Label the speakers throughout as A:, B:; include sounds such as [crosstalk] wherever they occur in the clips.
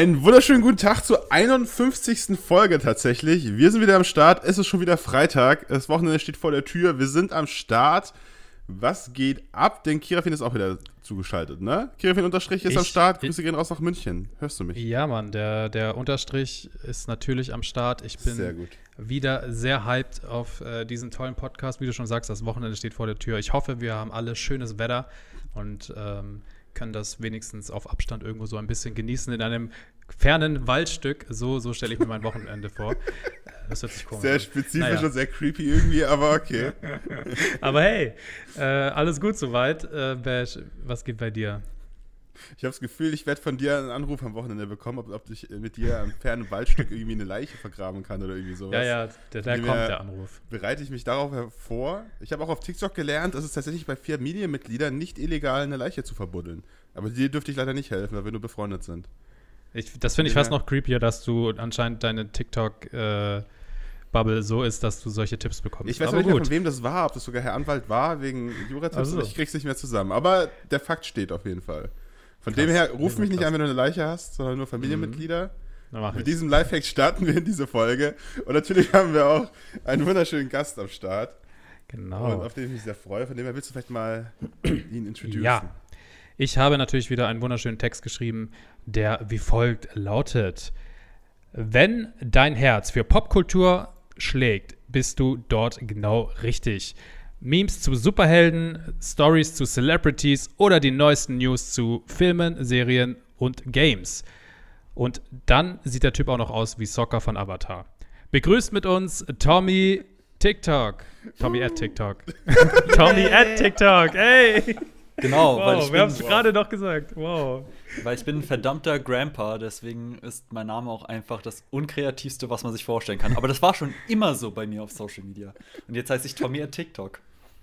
A: Einen wunderschönen guten Tag zur 51. Folge tatsächlich. Wir sind wieder am Start. Es ist schon wieder Freitag. Das Wochenende steht vor der Tür. Wir sind am Start. Was geht ab? Denn Kirafin ist auch wieder zugeschaltet, ne? Kirafin Unterstrich ist
B: Ich-
A: am Start. Grüße gehen raus nach München. Hörst du mich?
B: Ja, Mann, der, der Unterstrich ist natürlich am Start. Ich bin
A: Sehr
B: wieder sehr hyped auf äh, diesen tollen Podcast. Wie du schon sagst, das Wochenende steht vor der Tür. Ich hoffe, wir haben alle schönes Wetter und ähm, können das wenigstens auf Abstand irgendwo so ein bisschen genießen in einem fernen Waldstück. So, so stelle ich mir mein Wochenende vor. Äh, Das hört sich komisch
A: Sehr spezifisch
B: Naja.
A: und sehr creepy irgendwie, aber okay. [laughs]
B: Aber hey, äh, alles gut soweit. Äh, Bash, was geht bei dir?
A: Ich habe das Gefühl, ich werde von dir einen Anruf am Wochenende bekommen, ob, ob ich mit dir am fernen Waldstück irgendwie eine Leiche vergraben kann oder irgendwie sowas.
B: Ja, ja, der, da
A: Wie
B: kommt der Anruf.
A: bereite ich mich darauf hervor. Ich habe auch auf TikTok gelernt, dass es tatsächlich bei Familienmitgliedern nicht illegal eine Leiche zu verbuddeln. Aber dir dürfte ich leider nicht helfen, weil wir nur befreundet sind.
B: Ich, das finde ich fast noch creepier, dass du anscheinend deine TikTok-Bubble so ist, dass du solche Tipps bekommst.
A: Ich weiß
B: Aber
A: nicht mehr, von wem das war, ob das sogar Herr Anwalt war, wegen Juratipps.
B: Ach so.
A: Ich krieg's nicht mehr zusammen. Aber der Fakt steht auf jeden Fall. Von
B: Krass.
A: dem her, ruf mich nicht an, wenn du eine Leiche hast, sondern nur Familienmitglieder.
B: Mach
A: Mit diesem Lifehack starten wir in diese Folge. Und natürlich [laughs] haben wir auch einen wunderschönen Gast am Start. Und
B: Genau.
A: auf den ich mich sehr freue. Von dem her willst du vielleicht mal [clears throat] ihn introducen.
B: Ja. Ich habe natürlich wieder einen wunderschönen Text geschrieben, der wie folgt lautet: Wenn dein Herz für Popkultur schlägt, bist du dort genau richtig. Memes zu Superhelden, Stories zu Celebrities oder die neuesten News zu Filmen, Serien und Games. Und dann sieht der Typ auch noch aus wie Soccer von Avatar. Begrüßt mit uns Tommy TikTok. Tommy at TikTok. [laughs] Tommy at TikTok. Ey!
C: Genau, weil,
B: Wow,
C: ich
B: wir haben es
C: bin,
B: gerade noch gesagt. Wow.
C: weil ich bin ein verdammter Grandpa, deswegen ist mein Name auch einfach das unkreativste, was man sich vorstellen kann. Aber das war schon immer so bei mir auf Social Media. Und jetzt heiße ich Tommy at TikTok.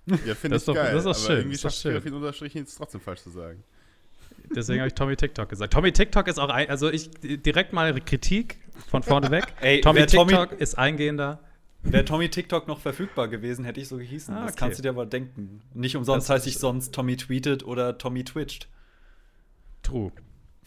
A: Ja, finde
B: Das
A: ich
B: ist doch-
A: geil.
B: das ist doch schön,
A: irgendwie
B: das ist
A: schafft
B: schön.
A: viel Unterstrich jetzt trotzdem falsch zu sagen.
B: Deswegen habe ich Tommy TikTok gesagt. Tommy TikTok ist auch ein, also ich direkt mal Kritik von vorne weg.
C: Ey,
B: Tommy
C: wer Tommy-
B: TikTok ist eingehender.
C: Wäre Tommy TikTok noch verfügbar gewesen, hätte ich so gehießen.
B: Ah,
C: Das
B: okay.
C: kannst du dir aber denken. Nicht umsonst
B: Das
C: heiße ich
B: ist-
C: sonst Tommy tweetet oder Tommy twitcht.
B: True.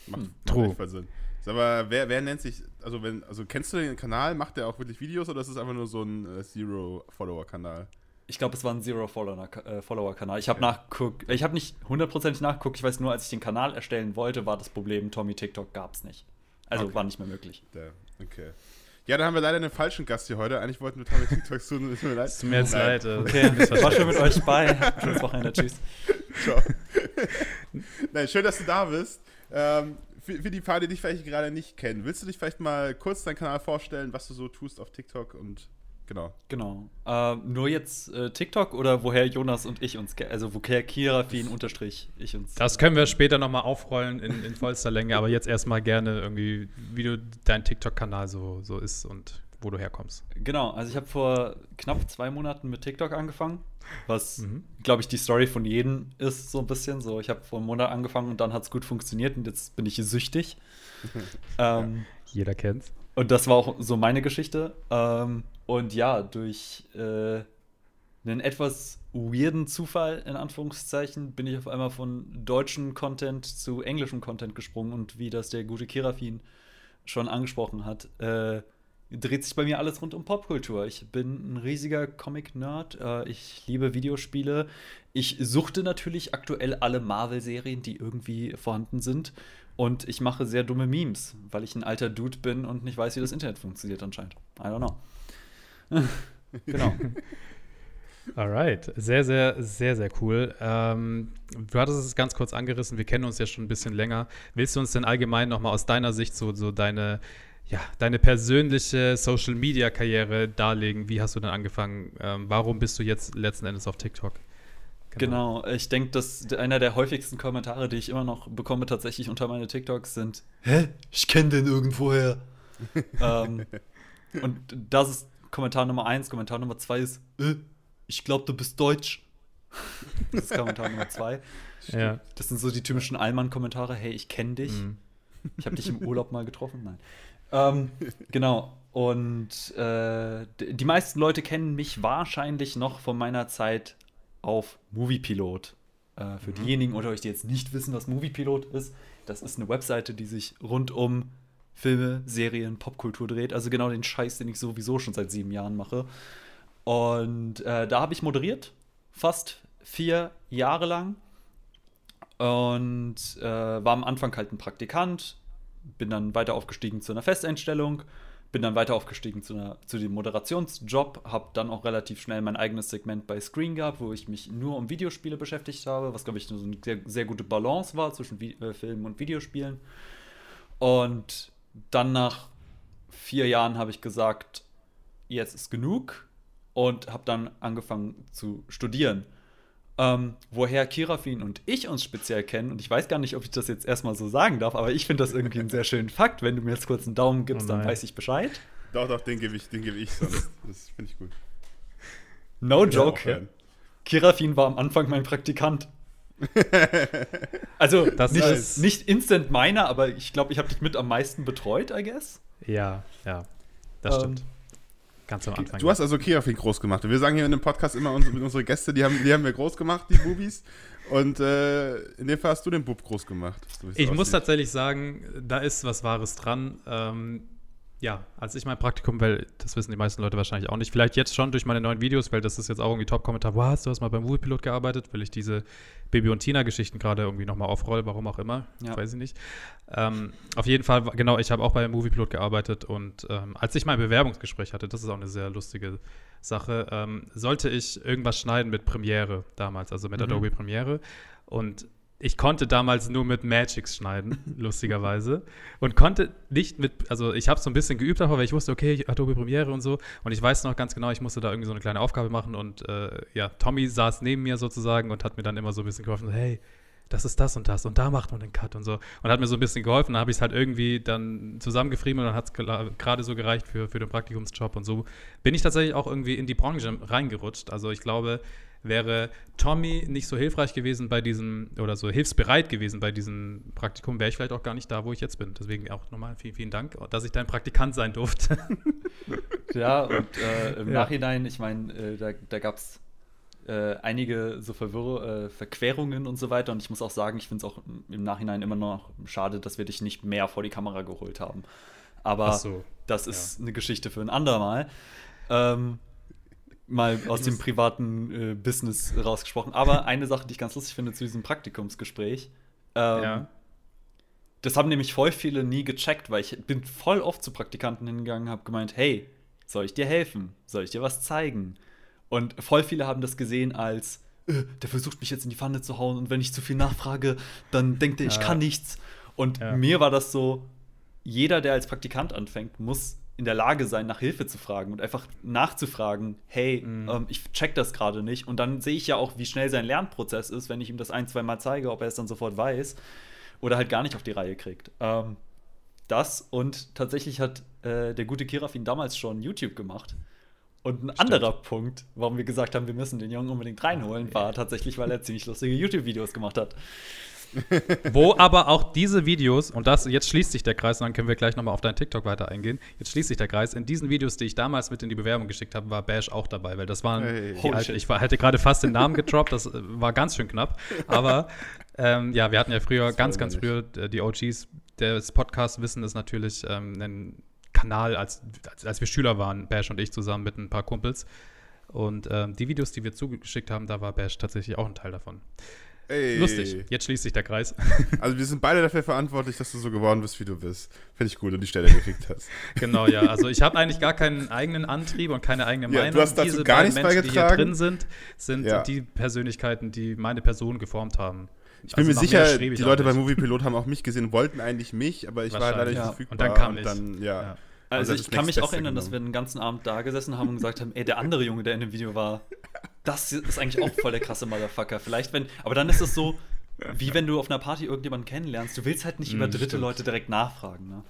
A: Macht, macht
B: True.
A: voll Sinn. Sag mal, wer, wer nennt sich, also wenn, also kennst du den Kanal, macht der auch wirklich Videos oder ist es einfach nur so ein äh, Zero-Follower-Kanal?
C: Ich glaube, es war ein Zero-Follower-Kanal. Ich habe nachguckt, ich habe nicht hundertprozentig nachgeguckt. Ich weiß nur, als ich den Kanal erstellen wollte, war das Problem, Tommy TikTok gab es nicht. Also
A: Okay.
C: war nicht mehr möglich.
A: Der, okay. Ja, dann haben wir leider einen falschen Gast hier heute. Eigentlich wollten wir Tommy TikToks tun, ist mir leid.
B: Es tut mir jetzt leid. äh,
C: Okay, war schön mit [laughs] euch bei. Schönes Wochenende. Tschüss.
A: Ciao. [laughs] Nein, schön, dass du da bist. Ähm, für, für die paar, die dich vielleicht gerade nicht kennen, willst du dich vielleicht mal kurz deinen Kanal vorstellen, was du so tust auf TikTok und genau.
C: Genau. Äh, nur jetzt äh, TikTok oder woher Jonas und ich uns, also woher Kira, Fien, Unterstrich, ich uns.
B: Das können wir später nochmal aufrollen in, in vollster Länge, aber jetzt erstmal gerne irgendwie, wie du dein TikTok-Kanal so, so ist und wo du herkommst.
C: Genau, also ich habe vor knapp zwei Monaten mit TikTok angefangen, was,
B: Mhm.
C: glaube ich, die Story von jedem ist so ein bisschen so. Ich habe vor einem Monat angefangen und dann hat es gut funktioniert und jetzt bin ich süchtig. [laughs] ähm,
B: Jeder kennt's.
C: Und das war auch so meine Geschichte. Ähm, und ja, durch äh, einen etwas weirden Zufall, in Anführungszeichen, bin ich auf einmal von deutschen Content zu englischem Content gesprungen und wie das der gute Kirafin schon angesprochen hat, äh, dreht sich bei mir alles rund um Popkultur. Ich bin ein riesiger Comic-Nerd. Äh, ich liebe Videospiele. Ich suchte natürlich aktuell alle Marvel-Serien, die irgendwie vorhanden sind. Und ich mache sehr dumme Memes, weil ich ein alter Dude bin und nicht weiß, wie das Internet funktioniert anscheinend. I don't know. [laughs] genau. [laughs]
B: Alright, sehr, sehr, sehr, sehr cool. Ähm, du hattest es ganz kurz angerissen, wir kennen uns ja schon ein bisschen länger. Willst du uns denn allgemein nochmal aus deiner Sicht so, so deine, ja, deine persönliche Social-Media-Karriere darlegen? Wie hast du denn angefangen? Ähm, warum bist du jetzt letzten Endes auf TikTok?
C: Genau, ich denke, dass einer der häufigsten Kommentare, die ich immer noch bekomme, tatsächlich unter meine TikToks sind: Hä? Ich kenne den irgendwoher. [laughs] ähm, und das ist Kommentar Nummer eins. Kommentar Nummer zwei ist: äh, Ich glaube, du bist deutsch. [laughs] das ist Kommentar Nummer zwei.
B: Ja.
C: Das sind so die typischen Allmann-Kommentare: Hey, ich kenne dich.
B: Mhm.
C: Ich habe dich im Urlaub mal getroffen. Nein. Ähm, genau. Und äh, die meisten Leute kennen mich wahrscheinlich noch von meiner Zeit auf Moviepilot. Äh, für diejenigen unter euch, die jetzt nicht wissen, was Moviepilot ist, das ist eine Webseite, die sich rund um Filme, Serien, Popkultur dreht. Also genau den Scheiß, den ich sowieso schon seit sieben Jahren mache. Und äh, da habe ich moderiert, fast vier Jahre lang. Und äh, war am Anfang halt ein Praktikant, bin dann weiter aufgestiegen zu einer Festeinstellung, bin dann weiter aufgestiegen zu, einer, zu dem Moderationsjob, habe dann auch relativ schnell mein eigenes Segment bei Screen gehabt, wo ich mich nur um Videospiele beschäftigt habe, was glaube ich so eine sehr, sehr gute Balance war zwischen Vi äh, Filmen und Videospielen. Und dann nach vier Jahren habe ich gesagt, jetzt ist genug und habe dann angefangen zu studieren. Ähm, woher Kirafin und ich uns speziell kennen, und ich weiß gar nicht, ob ich das jetzt erstmal so sagen darf, aber ich finde das irgendwie einen sehr schönen Fakt. Wenn du mir jetzt kurz einen Daumen gibst, oh dann weiß ich Bescheid.
A: Doch, doch, den gebe ich, den gebe ich sonst. Das finde ich gut.
C: No joke. Kirafin war am Anfang mein Praktikant. [laughs] also das nicht, ist nicht instant meiner, aber ich glaube, ich habe dich mit am meisten betreut, I guess.
B: Ja, ja, das ähm, stimmt. Ganz am Anfang.
A: Du hast also Kirafin groß gemacht. wir sagen hier in dem Podcast immer, unsere, unsere Gäste, die haben, die haben wir groß gemacht, die Bubis. Und äh, in dem Fall hast du den Bub groß gemacht.
B: So ich muss tatsächlich sagen, da ist was Wahres dran. Ähm, ja, als ich mein Praktikum, weil das wissen die meisten Leute wahrscheinlich auch nicht, vielleicht jetzt schon durch meine neuen Videos, weil das ist jetzt auch irgendwie Top-Kommentar, was, du hast mal beim Moviepilot gearbeitet, weil ich diese Baby- und Tina-Geschichten gerade irgendwie nochmal aufrolle, warum auch immer, ja. weiß ich nicht. Ähm, auf jeden Fall, genau, ich habe auch bei Moviepilot gearbeitet und ähm, als ich mein Bewerbungsgespräch hatte, das ist auch eine sehr lustige Sache, ähm, sollte ich irgendwas schneiden mit Premiere damals, also mit mhm. Adobe Premiere und ich konnte damals nur mit Magics schneiden, [laughs] lustigerweise. Und konnte nicht mit, also ich habe so ein bisschen geübt davor, weil ich wusste, okay, Adobe Premiere und so. Und ich weiß noch ganz genau, ich musste da irgendwie so eine kleine Aufgabe machen. Und äh, ja, Tommy saß neben mir sozusagen und hat mir dann immer so ein bisschen geholfen, hey, das ist das und das und da macht man den Cut und so. Und hat mir so ein bisschen geholfen. Da habe ich es halt irgendwie dann zusammengefrieben und dann hat es gerade so gereicht für, für den Praktikumsjob. Und so bin ich tatsächlich auch irgendwie in die Branche reingerutscht. Also ich glaube, wäre Tommy nicht so hilfreich gewesen bei diesem oder so hilfsbereit gewesen bei diesem Praktikum, wäre ich vielleicht auch gar nicht da, wo ich jetzt bin. Deswegen auch nochmal vielen, vielen Dank, dass ich dein Praktikant sein durfte. [laughs]
C: ja, und äh, im ja. Nachhinein, ich meine, äh, da, da gab es äh, einige so Verwirr äh, Verquerungen und so weiter. Und ich muss auch sagen, ich finde es auch im Nachhinein immer noch schade, dass wir dich nicht mehr vor die Kamera geholt haben. Aber so, das ist ja. eine Geschichte für ein andermal. Ähm, mal [laughs] aus dem privaten äh, Business rausgesprochen. Aber eine Sache, die ich ganz lustig finde zu diesem Praktikumsgespräch. Ähm, ja. Das haben nämlich voll viele nie gecheckt, weil ich bin voll oft zu Praktikanten hingegangen, habe gemeint, hey, soll ich dir helfen? Soll ich dir was zeigen? Und voll viele haben das gesehen als, äh, der versucht mich jetzt in die Pfanne zu hauen und wenn ich zu viel nachfrage, dann denkt er, ich ja. kann nichts. Und ja. mir war das so, jeder, der als Praktikant anfängt, muss in der Lage sein, nach Hilfe zu fragen und einfach nachzufragen, hey, mhm. ähm, ich check das gerade nicht. Und dann sehe ich ja auch, wie schnell sein Lernprozess ist, wenn ich ihm das ein, zwei Mal zeige, ob er es dann sofort weiß oder halt gar nicht auf die Reihe kriegt. Ähm, das und tatsächlich hat äh, der gute Kirafin damals schon YouTube gemacht. Und ein Stimmt. anderer Punkt, warum wir gesagt haben, wir müssen den Jungen unbedingt reinholen, war tatsächlich, weil er ziemlich lustige YouTube-Videos gemacht hat. [laughs]
B: Wo aber auch diese Videos, und das, jetzt schließt sich der Kreis, und dann können wir gleich nochmal auf deinen TikTok weiter eingehen. Jetzt schließt sich der Kreis. In diesen Videos, die ich damals mit in die Bewerbung geschickt habe, war Bash auch dabei, weil das waren hey, die alte, ich war, hätte gerade fast den Namen gedroppt, das äh, war ganz schön knapp. Aber ähm, ja, wir hatten ja früher, ganz, ganz früher, äh, die OGs des Podcasts wissen es natürlich, ähm, einen Kanal, als, als, als wir Schüler waren, Bash und ich zusammen mit ein paar Kumpels. Und ähm, die Videos, die wir zugeschickt haben, da war Bash tatsächlich auch ein Teil davon. Ey. Lustig. Jetzt schließt sich der Kreis. [laughs]
A: Also wir sind beide dafür verantwortlich, dass du so geworden bist, wie du bist. Finde ich gut und die Stelle gekriegt hast. [laughs]
B: Genau, ja. Also ich habe eigentlich gar keinen eigenen Antrieb und keine eigene ja, Meinung.
A: Du hast dazu Diese gar nichts Menschen, beigetragen. die hier
B: drin sind, sind ja. die Persönlichkeiten, die meine Person geformt haben.
A: Ich bin also mir sicher, die Leute bei Movie Pilot haben auch mich gesehen, wollten eigentlich mich, aber ich war leider nicht ja. verfügbar.
B: Und dann kam ich.
A: Dann, ja. ja.
C: Also, also ich kann mich auch erinnern, genommen. dass wir den ganzen Abend da gesessen haben und gesagt haben, ey, der andere Junge, der in dem Video war, das ist eigentlich auch voll der krasse Motherfucker. Vielleicht, wenn, aber dann ist es so, wie wenn du auf einer Party irgendjemanden kennenlernst. Du willst halt nicht über mm, dritte stimmt. Leute direkt nachfragen, ne?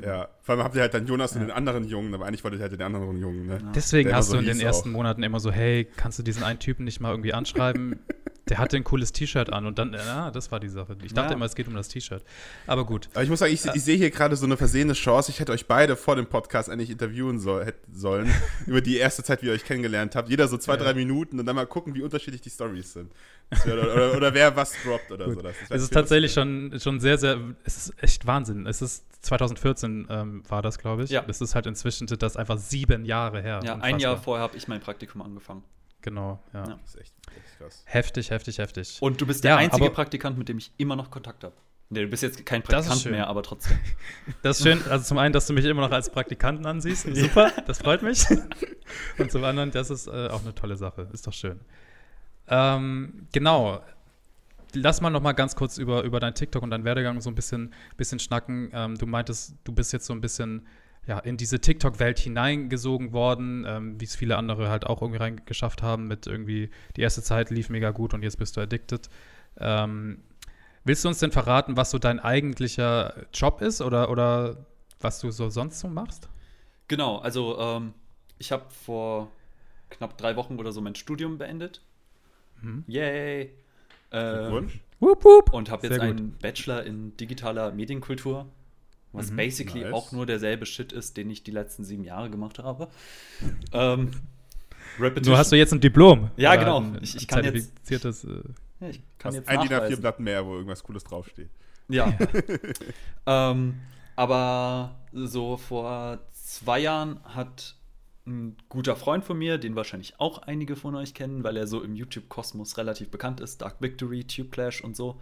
A: Ja, vor allem habt ihr halt dann Jonas ja. und den anderen Jungen, aber eigentlich wolltet ihr halt den anderen Jungen, ne?
B: Deswegen der hast du in den ersten auch. Monaten immer so, hey, kannst du diesen einen Typen nicht mal irgendwie anschreiben? [laughs] der hatte ein cooles T-Shirt an und dann, ja, das war die Sache. Ich dachte
C: Ja.
B: immer, es geht um das T-Shirt. Aber gut.
A: Aber ich muss sagen, ich, ich sehe hier gerade so eine versehene Chance. Ich hätte euch beide vor dem Podcast eigentlich interviewen soll, hätten sollen, [laughs] über die erste Zeit, wie ihr euch kennengelernt habt. Jeder so zwei, drei Minuten und dann mal gucken, wie unterschiedlich die Stories sind. Das wär, oder, oder wer was droppt oder so. Das, das
B: Es ist tatsächlich schon, schon sehr, sehr, es ist echt Wahnsinn. Es ist 2014 ähm, war das, glaube ich.
C: Ja.
B: Es ist halt inzwischen das einfach sieben Jahre her.
C: Ja, ein
B: Unfassbar.
C: Jahr vorher habe ich mein Praktikum angefangen.
B: Genau, ja.
C: Ja.
A: Das ist echt, echt krass.
B: Heftig, heftig, heftig.
C: Und du bist der
B: Ja,
C: einzige Praktikant, mit dem ich immer noch Kontakt habe. Nee, du bist jetzt kein Praktikant mehr, aber trotzdem. [laughs]
B: Das ist schön, also zum einen, dass du mich immer noch als Praktikanten ansiehst. Super, das [laughs] freut mich. [laughs] Und zum anderen, das ist äh, auch eine tolle Sache. Ist doch schön. Ähm, genau. Lass mal noch mal ganz kurz über, über dein TikTok und deinen Werdegang so ein bisschen, bisschen schnacken. Ähm, du meintest, du bist jetzt so ein bisschen ja, in diese TikTok-Welt hineingesogen worden, ähm, wie es viele andere halt auch irgendwie reingeschafft haben mit irgendwie, die erste Zeit lief mega gut und jetzt bist du addicted. Ähm, willst du uns denn verraten, was so dein eigentlicher Job ist oder, oder was du so sonst so machst?
C: Genau, also ähm, ich habe vor knapp drei Wochen oder so mein Studium beendet.
B: Mhm.
C: Yay! Äh,
A: Glückwunsch.
B: Wup, wup.
C: und habe jetzt einen Bachelor in digitaler Medienkultur, was
B: Mhm,
C: basically
A: nice.
C: auch nur derselbe Shit ist, den ich die letzten sieben Jahre gemacht habe. ähm, Repetition.
B: Nur hast du jetzt ein Diplom.
C: Ja, genau.
B: Ein,
C: Ich- ich kann jetzt-
B: äh,
C: ja, ich kann jetzt
A: ein DIN
C: nachweisen.
A: A4-Blatt mehr, wo irgendwas Cooles draufsteht.
C: Ja. [laughs] ähm, aber so vor zwei Jahren hat ein guter Freund von mir, den wahrscheinlich auch einige von euch kennen, weil er so im YouTube-Kosmos relativ bekannt ist, Dark Victory, Tube Clash und so.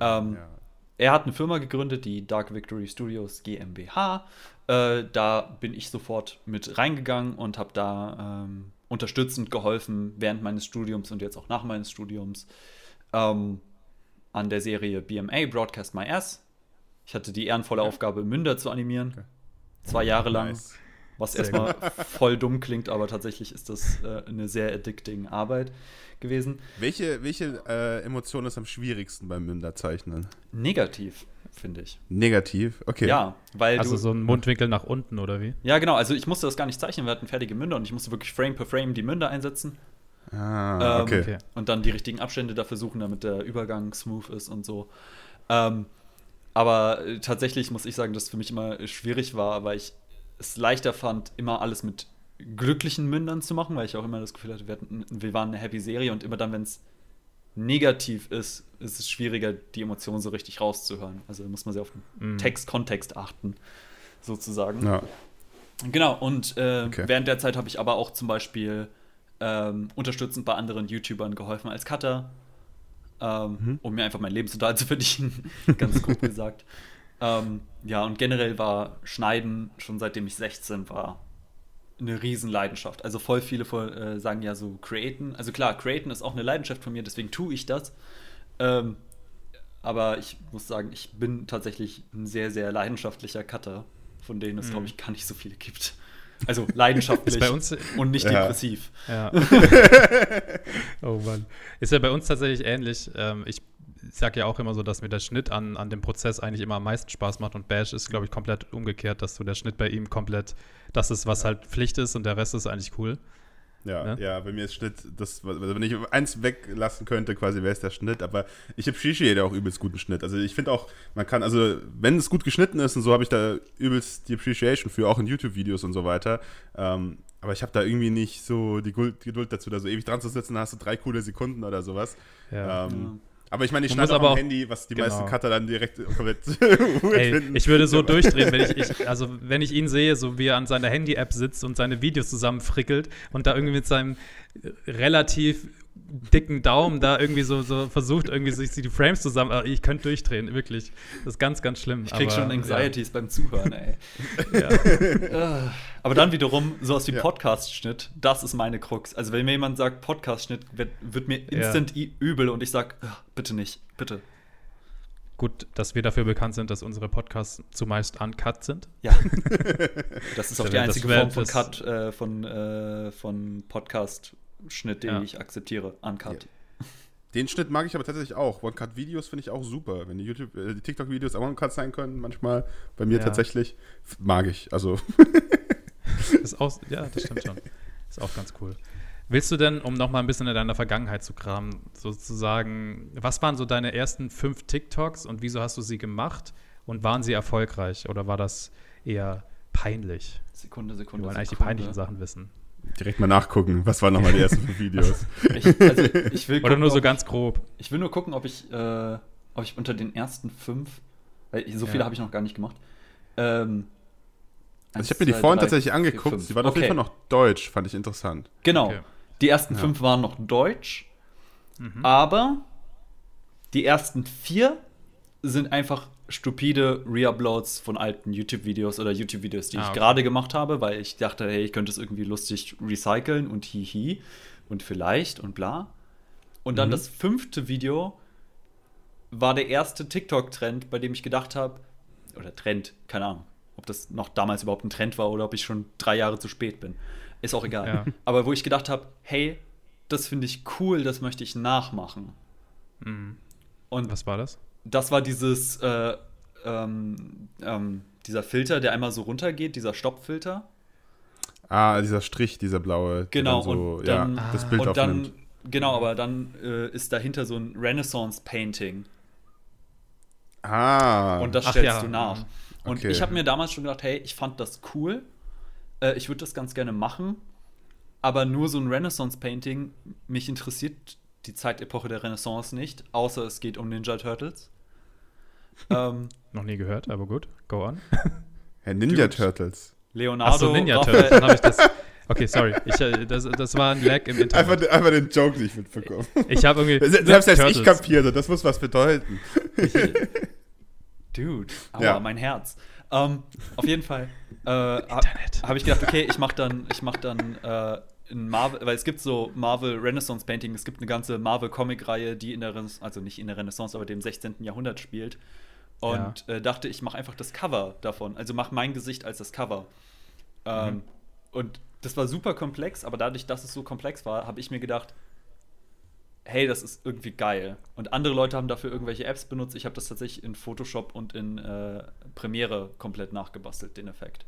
C: Ähm,
A: ja.
C: Er hat eine Firma gegründet, die Dark Victory Studios GmbH. Äh, da bin ich sofort mit reingegangen und habe da ähm, unterstützend geholfen während meines Studiums und jetzt auch nach meines Studiums ähm, an der Serie BMA Broadcast My Ass. Ich hatte die ehrenvolle Aufgabe, Münder zu animieren.
A: Okay.
C: Zwei Jahre lang,
A: Nice.
C: Was erstmal voll dumm klingt, aber tatsächlich ist das äh, eine sehr addicting Arbeit gewesen.
A: Welche, welche äh, Emotion ist am schwierigsten beim Münderzeichnen?
C: Negativ, finde ich.
A: Negativ? Okay.
C: Ja, weil
B: also
C: du.
B: so ein Mundwinkel nach unten oder wie?
C: Ja, genau. Also ich musste das gar nicht zeichnen. Wir hatten fertige Münder und ich musste wirklich Frame per Frame die Münder einsetzen
A: Ah,
C: Ähm,
A: okay.
B: okay.
C: und dann die richtigen Abstände dafür suchen, damit der Übergang smooth ist und so. Ähm, aber äh, tatsächlich muss ich sagen, dass es für mich immer schwierig war, weil ich es leichter fand, immer alles mit glücklichen Mündern zu machen, weil ich auch immer das Gefühl hatte, wir, hatten, wir waren eine happy Serie und immer dann, wenn es negativ ist, ist es schwieriger, die Emotionen so richtig rauszuhören. Also muss man sehr auf den
B: Mhm.
C: Textkontext achten, sozusagen.
A: Ja.
C: Genau, und äh,
A: Okay.
C: während der Zeit habe ich aber auch zum Beispiel ähm, unterstützend bei anderen YouTubern geholfen als Cutter, ähm,
A: Mhm.
C: um mir einfach meinen Lebensunterhalt zu [laughs] verdienen, ganz grob [laughs] gesagt. Ähm, ja, und generell war Schneiden schon seitdem ich 16 war eine Riesenleidenschaft. Also voll viele voll, äh, sagen ja so createn. Also klar, createn ist auch eine Leidenschaft von mir, deswegen tue ich das. Ähm, aber ich muss sagen, ich bin tatsächlich ein sehr, sehr leidenschaftlicher Cutter, von denen es,
B: Mhm.
C: glaube ich, gar nicht so viele gibt. Also leidenschaftlich [laughs] und nicht
A: Ja.
C: depressiv.
B: ja. [laughs] oh Mann. Ist ja bei uns tatsächlich ähnlich. Ähm, ich sage ja auch immer so, dass mir der Schnitt an, an dem Prozess eigentlich immer am meisten Spaß macht und Bash ist, glaube ich, komplett umgekehrt, dass so der Schnitt bei ihm komplett das ist, was halt Pflicht ist und der Rest ist eigentlich cool.
A: Ja,
B: Ne?
A: ja, bei mir ist Schnitt, das, also wenn ich eins weglassen könnte, quasi wäre es der Schnitt, aber ich appreciate auch übelst guten Schnitt. Also ich finde auch, man kann, also wenn es gut geschnitten ist und so, habe ich da übelst die Appreciation für, auch in YouTube-Videos und so weiter. Ähm, aber ich habe da irgendwie nicht so die Geduld dazu, da so ewig dran zu sitzen, dann hast du drei coole Sekunden oder sowas.
B: Ja.
A: Ähm, Aber ich meine, ich schneide auch
B: aber
A: am Handy, was die
B: genau.
A: meisten Cutter dann direkt [laughs] komplett
B: Ey,
A: finden.
B: ich würde so durchdrehen, wenn ich, ich, also wenn ich ihn sehe, so wie er an seiner Handy-App sitzt und seine Videos zusammenfrickelt und da irgendwie mit seinem relativ dicken Daumen da irgendwie so, so versucht, irgendwie sich die Frames zusammen. Ich könnte durchdrehen, wirklich. Das ist ganz, ganz schlimm.
C: Ich krieg
B: aber,
C: schon Anxieties beim Zuhören, ey. [laughs]
B: Ja, ja.
C: Äh, Aber dann wiederum, sowas wie
A: Ja.
C: Podcast-Schnitt, das ist meine Krux. Also wenn mir jemand sagt, Podcast-Schnitt, wird, wird mir instant i- übel und ich sag, "Ah, bitte nicht, bitte.
B: Gut, dass wir dafür bekannt sind, dass unsere Podcasts zumeist uncut sind.
C: Ja. [laughs] das ist auch die einzige Form von Cut, äh, von, äh, von Podcast-Schnitt, den
B: Ja.
C: ich akzeptiere. Uncut.
A: Den Schnitt mag ich aber tatsächlich auch. One-Cut-Videos finde ich auch super. Wenn die YouTube, äh, die TikTok-Videos auch One-Cut sein können, manchmal. Bei mir
B: Ja.
A: tatsächlich. Mag ich. Also. [laughs]
B: Ist auch, ja, das stimmt schon. Ist auch ganz cool. Willst du denn, um noch mal ein bisschen in deiner Vergangenheit zu kramen, sozusagen, was waren so deine ersten fünf TikToks und wieso hast du sie gemacht und waren sie erfolgreich oder war das eher peinlich?
C: Sekunde, Sekunde.
B: Wir wollen eigentlich die
C: Sekunde.
B: peinlichen Sachen wissen.
A: Direkt mal nachgucken. Was waren nochmal die ersten fünf Videos? [laughs]
C: Ich, also, ich will
B: Oder
C: gucken,
B: nur so ganz grob.
C: Ich will nur gucken, ob ich, äh, ob ich unter den ersten fünf, weil ich, so viele
B: Ja.
C: habe ich noch gar nicht gemacht. Ähm,
A: Also ich habe mir die vorhin tatsächlich angeguckt. Sie waren auf jeden
C: Okay.
A: Fall noch deutsch, fand ich interessant.
C: Genau.
B: Okay.
C: Die ersten
A: Ja.
C: fünf waren noch deutsch,
B: Mhm.
C: aber die ersten vier sind einfach stupide Reuploads von alten YouTube-Videos oder YouTube-Videos, die
B: Ah,
C: ich
B: okay.
C: gerade gemacht habe, weil ich dachte, hey, ich könnte es irgendwie lustig recyceln und hihi und vielleicht und bla. Und dann
A: Mhm.
C: das fünfte Video war der erste TikTok-Trend, bei dem ich gedacht habe, oder Trend, keine Ahnung, ob das noch damals überhaupt ein Trend war oder ob ich schon drei Jahre zu spät bin. Ist auch egal.
B: Ja.
C: Aber wo ich gedacht habe, hey, das finde ich cool, das möchte ich nachmachen.
B: Mhm.
C: Und
B: Was war das?
C: Das war dieses, äh, ähm, ähm, dieser Filter, der einmal so runtergeht, dieser Stoppfilter.
A: Ah, dieser Strich, dieser blaue.
C: Genau,
A: dann so,
C: und dann-
A: ja, das. Bild
C: und dann, genau, aber dann äh, ist dahinter so ein Renaissance-Painting.
A: Ah.
C: Und das
B: Ach
C: stellst
B: ja,
C: du nach.
B: mhm.
C: Und
A: Okay.
C: ich habe mir damals schon gedacht, hey, ich fand das cool. Äh, ich würde das ganz gerne machen. Aber nur so ein Renaissance-Painting, mich interessiert die Zeitepoche der Renaissance nicht, außer es geht um Ninja Turtles. [laughs] ähm,
B: Noch nie gehört, aber gut. Go on. [laughs]
A: Herr Ninja
C: Dude.
A: Turtles.
C: Leonardo,
B: Achso, Ninja Turtles. Dann habe ich das. Okay, sorry. Ich, äh, das, das war ein Lag im Internet.
A: Einfach, den- einfach den Joke nicht mitbekommen. [laughs]
B: Ich habe irgendwie.
A: Selbst als ich kapierte, das muss was bedeuten.
C: Dude, aua,
A: Ja.
C: mein Herz. Ähm, auf jeden Fall äh, habe
B: Internet.
C: hab ich gedacht, okay, ich mache dann, ich mach dann äh, in Marvel, weil es gibt so Marvel Renaissance Painting, es gibt eine ganze Marvel Comic-Reihe, die in der Renaissance, also nicht in der Renaissance, aber dem 16. Jahrhundert spielt. Und äh, dachte, ich mache einfach das Cover davon. Also mache mein Gesicht als das Cover. Ähm, Und das war super komplex, aber dadurch, dass es so komplex war, habe ich mir gedacht, hey, das ist irgendwie geil. Und andere Leute haben dafür irgendwelche Apps benutzt. Ich habe das tatsächlich in Photoshop und in äh, Premiere komplett nachgebastelt, den Effekt.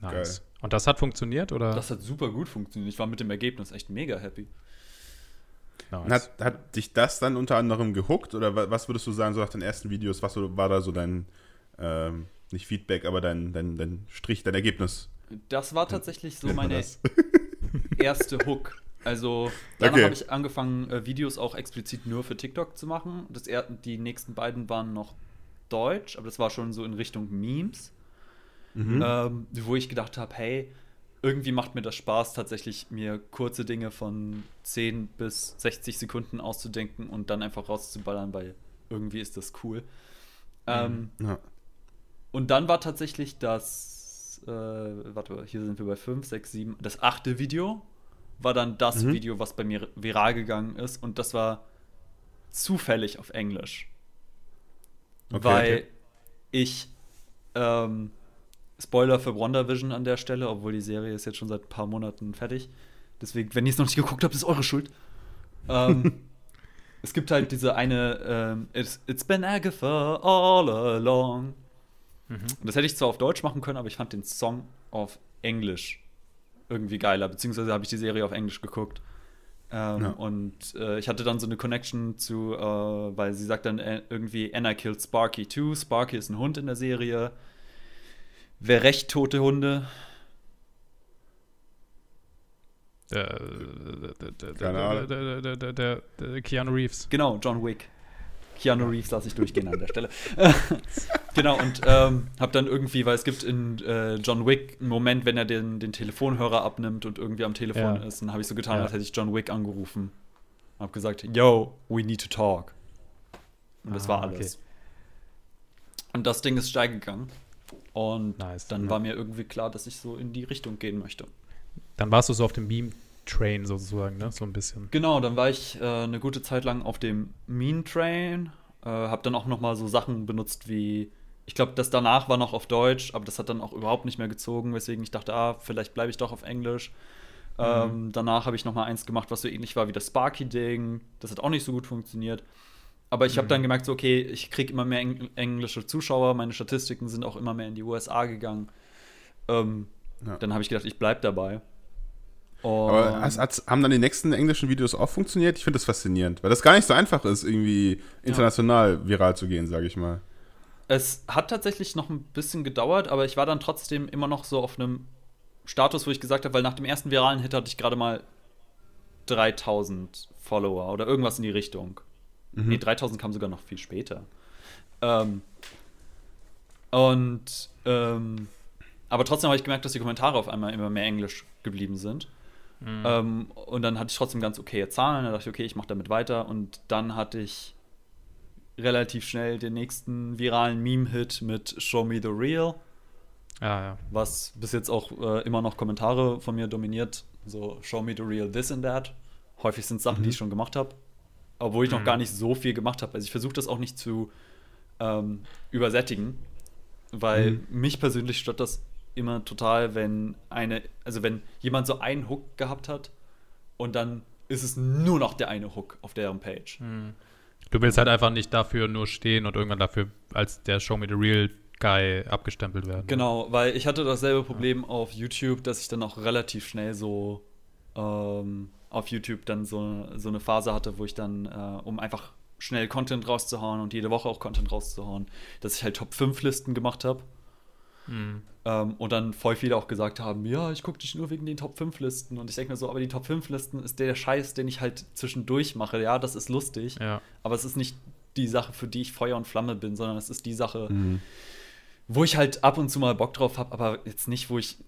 B: Nice.
A: Geil.
B: Und das hat funktioniert oder?
C: Das hat super gut funktioniert. Ich war mit dem Ergebnis echt mega happy.
B: Nice.
A: Und Hat, hat dich das dann unter anderem gehuckt? Oder wa- was würdest du sagen, so nach den ersten Videos, was so, war da so dein, ähm, nicht Feedback, aber dein, dein, dein Strich, dein Ergebnis?
C: Das war tatsächlich so meine [laughs] erste Hook. Also danach
A: Okay.
C: habe ich angefangen, äh, Videos auch explizit nur für TikTok zu machen. Das er die nächsten beiden waren noch Deutsch, aber das war schon so in Richtung Memes,
A: Mhm.
C: ähm, wo ich gedacht habe, hey, irgendwie macht mir das Spaß, tatsächlich mir kurze Dinge von 10 bis 60 Sekunden auszudenken und dann einfach rauszuballern, weil irgendwie ist das cool. Ähm,
A: Ja.
C: und dann war tatsächlich das, äh, warte, hier sind wir bei 5, 6, 7, das achte Video war dann das
A: Mhm.
C: Video, was bei mir viral gegangen ist und das war zufällig auf Englisch.
A: Okay,
C: weil
A: okay.
C: ich, ähm, Spoiler für WandaVision an der Stelle, obwohl die Serie ist jetzt schon seit ein paar Monaten fertig. Deswegen, wenn ihr es noch nicht geguckt habt, ist eure Schuld. Ähm, [laughs] es gibt halt diese eine, ähm, it's, it's been Agatha all along.
B: Mhm.
C: Und das hätte ich zwar auf Deutsch machen können, aber ich fand den Song auf Englisch irgendwie geiler. Beziehungsweise habe ich die Serie auf Englisch geguckt. Ähm,
A: Ja.
C: Und äh, ich hatte dann so eine Connection zu, äh, weil sie sagt dann äh, irgendwie, Anna killed Sparky too. Sparky ist ein Hund in der Serie. Wer recht tote Hunde?
B: Der, der, der,
A: Keine
B: der, Keanu Reeves.
C: Genau, John Wick. Keanu Reeves lasse ich durchgehen an der Stelle. [laughs] genau, und ähm, habe dann irgendwie, weil es gibt in äh, John Wick einen Moment, wenn er den, den Telefonhörer abnimmt und irgendwie am Telefon
B: Ja.
C: ist, dann habe ich so getan,
B: Ja.
C: als hätte ich John Wick angerufen. Habe gesagt, yo, we need to talk. Und das
B: Ah,
C: war alles. Und das Ding ist steil gegangen. Und
B: Nice.
C: dann
A: Ja.
C: war mir irgendwie klar, dass ich so in die Richtung gehen möchte.
B: Dann warst du so auf dem Meme-Train sozusagen, ne? So ein bisschen.
C: Genau, dann war ich äh, eine gute Zeit lang auf dem Mean Train. Äh, hab dann auch noch mal so Sachen benutzt wie, ich glaube, das danach war noch auf Deutsch, aber das hat dann auch überhaupt nicht mehr gezogen, weswegen ich dachte, ah, vielleicht bleibe ich doch auf Englisch. Ähm, danach habe ich noch mal eins gemacht, was so ähnlich war wie das Sparky-Ding. Das hat auch nicht so gut funktioniert. Aber ich habe dann gemerkt, so, okay, ich kriege immer mehr Eng englische Zuschauer, meine Statistiken sind auch immer mehr in die USA gegangen. Ähm,
A: Ja.
C: Dann habe ich gedacht, ich bleibe dabei.
A: Aber
C: Und-
A: has, hat's- haben dann die nächsten englischen Videos auch funktioniert? Ich finde das faszinierend, weil das gar nicht so einfach ist, irgendwie international viral zu gehen, sage ich mal.
C: Es hat tatsächlich noch ein bisschen gedauert, aber ich war dann trotzdem immer noch so auf einem Status, wo ich gesagt habe, weil nach dem ersten viralen Hit hatte ich gerade mal 3000 Follower oder irgendwas in die Richtung. Nee, 3000 kam sogar noch viel später. Ähm, und, ähm, aber trotzdem habe ich gemerkt, dass die Kommentare auf einmal immer mehr Englisch geblieben sind. Ähm, und dann hatte ich trotzdem ganz okay Zahlen. Dann dachte ich, okay, ich mache damit weiter. Und dann hatte ich relativ schnell den nächsten viralen Meme-Hit mit Show Me the Real,
B: Ja, ja.
C: was bis jetzt auch äh, immer noch Kommentare von mir dominiert. So Show Me the Real this and that. Häufig sind es Sachen, die ich schon gemacht habe, obwohl ich noch
B: Mhm.
C: gar nicht so viel gemacht habe. Also ich versuche das auch nicht zu ähm, übersättigen, weil mich persönlich stört das immer total, wenn eine, also wenn jemand so einen Hook gehabt hat und dann ist es nur noch der eine Hook auf deren Page.
B: Du willst halt einfach nicht dafür nur stehen und irgendwann dafür als der Show Me the Real Guy abgestempelt werden.
C: Genau, weil ich hatte dasselbe Problem auf YouTube, dass ich dann auch relativ schnell so ähm, auf YouTube dann so, so eine Phase hatte, wo ich dann, äh, um einfach schnell Content rauszuhauen und jede Woche auch Content rauszuhauen, dass ich halt Top 5 Listen gemacht habe.
B: Mhm.
C: Ähm, und dann voll viele auch gesagt haben, ja, ich gucke dich nur wegen den Top 5 Listen. Und ich denke mir so, aber die Top 5 Listen ist der Scheiß, den ich halt zwischendurch mache. Ja, das ist lustig.
B: Ja.
C: Aber es ist nicht die Sache, für die ich Feuer und Flamme bin, sondern es ist die Sache,
A: Mhm.
C: wo ich halt ab und zu mal Bock drauf habe, aber jetzt nicht, wo ich,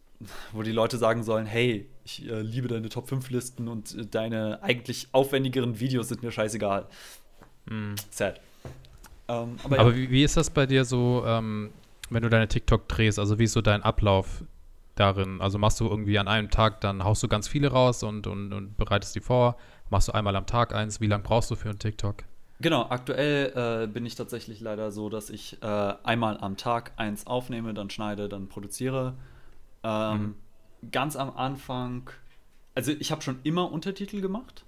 C: wo die Leute sagen sollen, hey, ich äh, liebe deine Top 5 Listen und äh, deine eigentlich aufwendigeren Videos sind mir scheißegal.
B: Mhm.
C: Sad. Ähm, aber,
B: Aber
C: ja.
B: wie, wie ist das bei dir so, ähm, wenn du deine TikTok drehst? Also wie ist so dein Ablauf darin? Also machst du irgendwie an einem Tag, dann haust du ganz viele raus und, und, und bereitest die vor? Machst du einmal am Tag eins? Wie lange brauchst du für einen TikTok?
C: Genau, aktuell äh, bin ich tatsächlich leider so, dass ich äh, einmal am Tag eins aufnehme, dann schneide, dann produziere. Ähm, Ganz am Anfang, also ich habe schon immer Untertitel gemacht.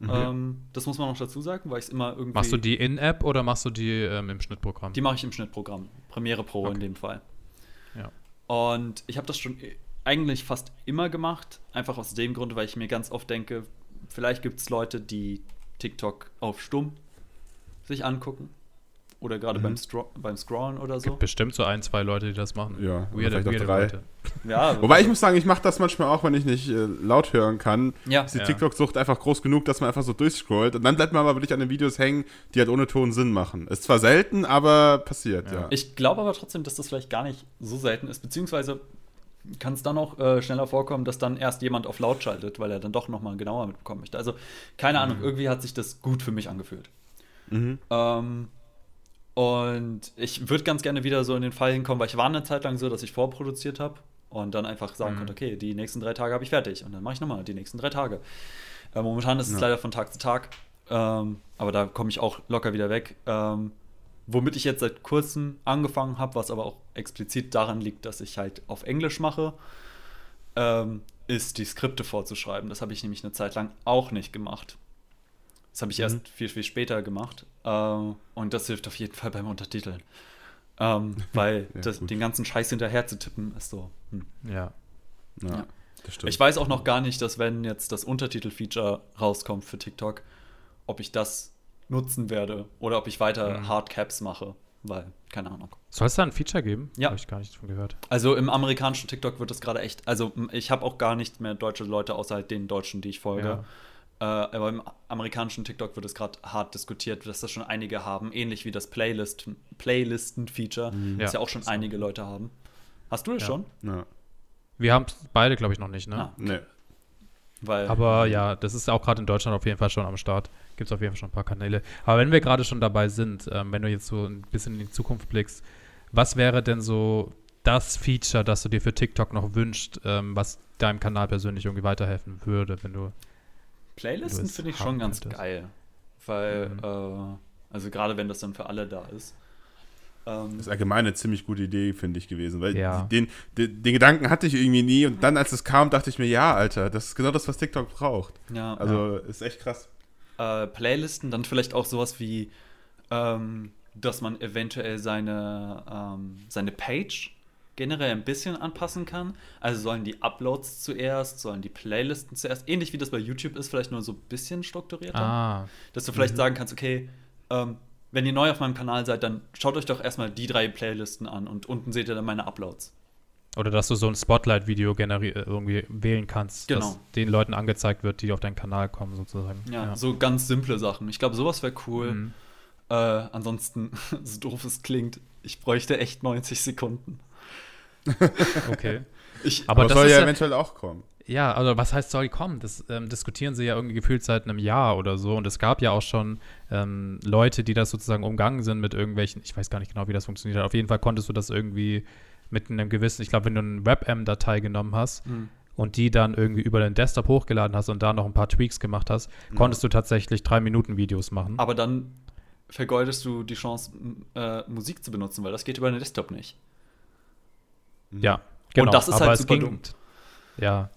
C: Ähm, das muss man noch dazu sagen, weil ich es immer irgendwie.
B: Machst du die in-App oder machst du die ähm, im Schnittprogramm?
C: Die mache ich im Schnittprogramm. Premiere Pro in
B: Okay.
C: dem Fall.
B: Ja.
C: Und ich habe das schon i- eigentlich fast immer gemacht. Einfach aus dem Grund, weil ich mir ganz oft denke, vielleicht gibt es Leute, die TikTok auf stumm sich angucken. Oder gerade
A: Mhm.
C: beim, Stro beim Scrollen oder so.
B: Gibt bestimmt so ein, zwei Leute, die das machen.
A: Ja,
B: weirde,
A: vielleicht drei.
B: Leute.
C: Ja, [laughs]
A: Wobei ich muss sagen, ich mache das manchmal auch, wenn ich nicht äh, laut hören kann.
C: Ja.
A: Ist die
B: Ja.
A: TikTok-Sucht einfach groß genug, dass man einfach so durchscrollt. Und dann bleibt man aber wirklich an den Videos hängen, die halt ohne Ton Sinn machen. Ist zwar selten, aber passiert,
B: Ja.
A: ja.
C: Ich glaube aber trotzdem, dass das vielleicht gar nicht so selten ist, beziehungsweise kann es dann auch äh, schneller vorkommen, dass dann erst jemand auf laut schaltet, weil er dann doch nochmal genauer mitbekommen möchte. Also, keine Ahnung, irgendwie hat sich das gut für mich angefühlt.
A: Mhm.
C: Ähm, und ich würde ganz gerne wieder so in den Fall hinkommen, weil ich war eine Zeit lang so, dass ich vorproduziert habe und dann einfach sagen
B: Mhm.
C: konnte, okay, die nächsten drei Tage habe ich fertig und dann mache ich nochmal die nächsten drei Tage. Äh, momentan ist es
A: Ja.
C: leider von Tag zu Tag, ähm, aber da komme ich auch locker wieder weg. Ähm, womit ich jetzt seit kurzem angefangen habe, was aber auch explizit daran liegt, dass ich halt auf Englisch mache, ähm, ist die Skripte vorzuschreiben. Das habe ich nämlich eine Zeit lang auch nicht gemacht. Das habe ich
A: Mhm.
C: erst viel, viel später gemacht. Ähm, und das hilft auf jeden Fall beim Untertiteln. Ähm, [laughs] weil
A: Ja,
C: das, den ganzen Scheiß hinterher zu tippen, ist so. Hm.
B: Ja.
A: Ja,
C: Ja.
A: das stimmt.
C: Ich weiß auch noch gar nicht, dass wenn jetzt das Untertitel-Feature rauskommt für TikTok, ob ich das nutzen werde oder ob ich weiter
B: Mhm.
C: Hardcaps mache. Weil, keine Ahnung.
B: Soll es da ein Feature geben?
C: Ja.
B: Habe ich gar nicht von gehört.
C: Also im amerikanischen TikTok wird das gerade echt. Also ich habe auch gar nicht mehr deutsche Leute außer halt den Deutschen, die ich folge. Äh, aber im amerikanischen TikTok wird es gerade hart diskutiert, dass das schon einige haben, ähnlich wie das Playlist, Playlisten-Feature, das
B: Ja.
C: ja auch schon einige Leute haben. Hast du das
B: Ja.
C: schon?
A: ja.
B: Wir haben beide, glaube ich, noch nicht, ne?
C: Ah,
A: Nee.
C: weil,
B: Aber ja, das ist auch gerade in Deutschland auf jeden Fall schon am Start. Gibt es auf jeden Fall schon ein paar Kanäle. Aber wenn wir gerade schon dabei sind, ähm, wenn du jetzt so ein bisschen in die Zukunft blickst, was wäre denn so das Feature, das du dir für TikTok noch wünschst, ähm, was deinem Kanal persönlich irgendwie weiterhelfen würde, wenn du.
C: Playlisten finde ich schon ganz
B: könntest.
C: geil. Weil,
B: Mhm.
C: äh, also gerade wenn das dann für alle da ist. Ähm,
A: Das ist allgemein eine ziemlich gute Idee, finde ich, gewesen. Weil
B: Ja.
A: den, den, den Gedanken hatte ich irgendwie nie. Und dann, als es kam, dachte ich mir, ja, Alter, das ist genau das, was TikTok braucht.
C: ja,
A: Also, ist echt krass.
C: äh, Playlisten, dann vielleicht auch sowas wie, ähm, dass man eventuell seine, ähm, seine Page generell ein bisschen anpassen kann. Also sollen die Uploads zuerst, sollen die Playlisten zuerst, ähnlich wie das bei YouTube ist, vielleicht nur so ein bisschen strukturierter.
B: Ah,
C: Dass du vielleicht sagen kannst, okay, ähm, wenn ihr neu auf meinem Kanal seid, dann schaut euch doch erstmal die drei Playlisten an und unten seht ihr dann meine Uploads.
B: oder dass du so ein Spotlight-Video äh, irgendwie wählen kannst,
C: Genau.
B: das den Leuten angezeigt wird, die auf deinen Kanal kommen, sozusagen.
C: Ja, so ganz simple Sachen. Ich glaube, sowas wäre cool.
B: Mhm.
C: Äh, ansonsten, [laughs] so doof es klingt, ich bräuchte echt 90 Sekunden.
B: Okay. [laughs]
C: Ich,
B: Aber
A: Aber
B: das
A: soll ja
B: ja-
A: eventuell auch kommen.
B: Ja, also was heißt soll kommen? Das ähm, diskutieren sie ja irgendwie gefühlt seit einem Jahr oder so. Und es gab ja auch schon ähm, Leute, die das sozusagen umgangen sind mit irgendwelchen, ich weiß gar nicht genau, wie das funktioniert hat. Auf jeden Fall konntest du das irgendwie mit einem gewissen, ich glaube, wenn du eine WebM-Datei genommen hast
C: Hm.
B: und die dann irgendwie über den Desktop hochgeladen hast und da noch ein paar Tweaks gemacht hast, konntest du tatsächlich drei Minuten Videos machen.
C: aber dann vergeudest du die Chance, äh, Musik zu benutzen, weil das geht über den Desktop nicht.
B: Ja, genau.
C: das ist
B: aber
C: halt super
B: ging,
C: dumm.
B: Ja.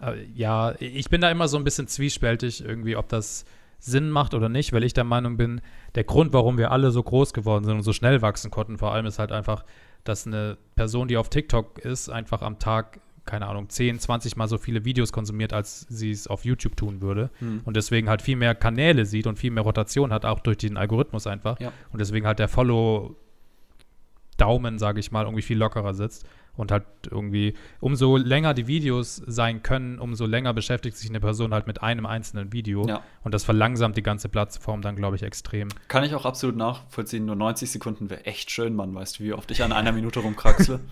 B: Äh, Ja, ich bin da immer so ein bisschen zwiespältig, irgendwie, ob das Sinn macht oder nicht, weil ich der Meinung bin, der Grund, warum wir alle so groß geworden sind und so schnell wachsen konnten, vor allem ist halt einfach, dass eine Person, die auf TikTok ist, einfach am Tag, keine Ahnung, 10, 20 Mal so viele Videos konsumiert, als sie es auf YouTube tun würde.
C: Hm.
B: Und deswegen halt viel mehr Kanäle sieht und viel mehr Rotation hat, auch durch den Algorithmus einfach.
C: Ja.
B: Und deswegen halt der Follow-Daumen, sage ich mal, irgendwie viel lockerer sitzt. Und halt irgendwie, umso länger die Videos sein können, umso länger beschäftigt sich eine Person halt mit einem einzelnen Video.
C: Ja.
B: Und das verlangsamt die ganze Plattform dann, glaube ich, extrem.
C: Kann ich auch absolut nachvollziehen. Nur 90 Sekunden wäre echt schön, Mann. Weißt du, wie oft ich an einer Minute rumkraxle? [laughs]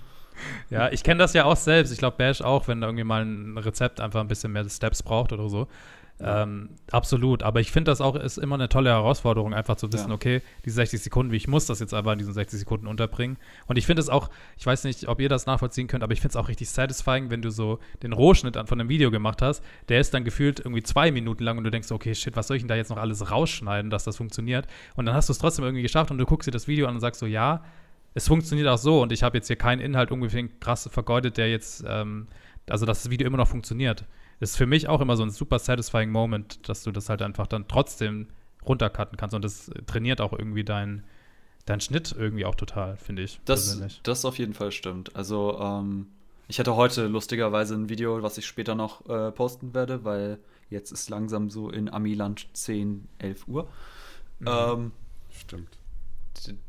B: Ja, ich kenne das ja auch selbst. Ich glaube, Bash auch, wenn da irgendwie mal ein Rezept einfach ein bisschen mehr Steps braucht oder so. Ähm, absolut. Aber ich finde das auch ist immer eine tolle Herausforderung, einfach zu wissen,
C: Ja.
B: okay, die 60 Sekunden, wie ich muss das jetzt aber in diesen 60 Sekunden unterbringen. Und ich finde es auch, ich weiß nicht, ob ihr das nachvollziehen könnt, aber ich finde es auch richtig satisfying, wenn du so den Rohschnitt an von einem Video gemacht hast, der ist dann gefühlt irgendwie zwei Minuten lang und du denkst, okay, shit, was soll ich denn da jetzt noch alles rausschneiden, dass das funktioniert? Und dann hast du es trotzdem irgendwie geschafft und du guckst dir das Video an und sagst so, ja, es funktioniert auch so und ich habe jetzt hier keinen Inhalt ungefähr krass vergeudet, der jetzt, ähm, also dass das Video immer noch funktioniert. Ist für mich auch immer so ein super satisfying Moment, dass du das halt einfach dann trotzdem runtercutten kannst und das trainiert auch irgendwie deinen dein Schnitt irgendwie auch total, finde ich.
C: Das,
B: persönlich.
C: das auf jeden Fall stimmt. Also, ähm, ich hatte heute lustigerweise ein Video, was ich später noch äh, posten werde, weil jetzt ist langsam so in Amiland 10, 11 Uhr.
B: Mhm.
C: Ähm,
A: Stimmt.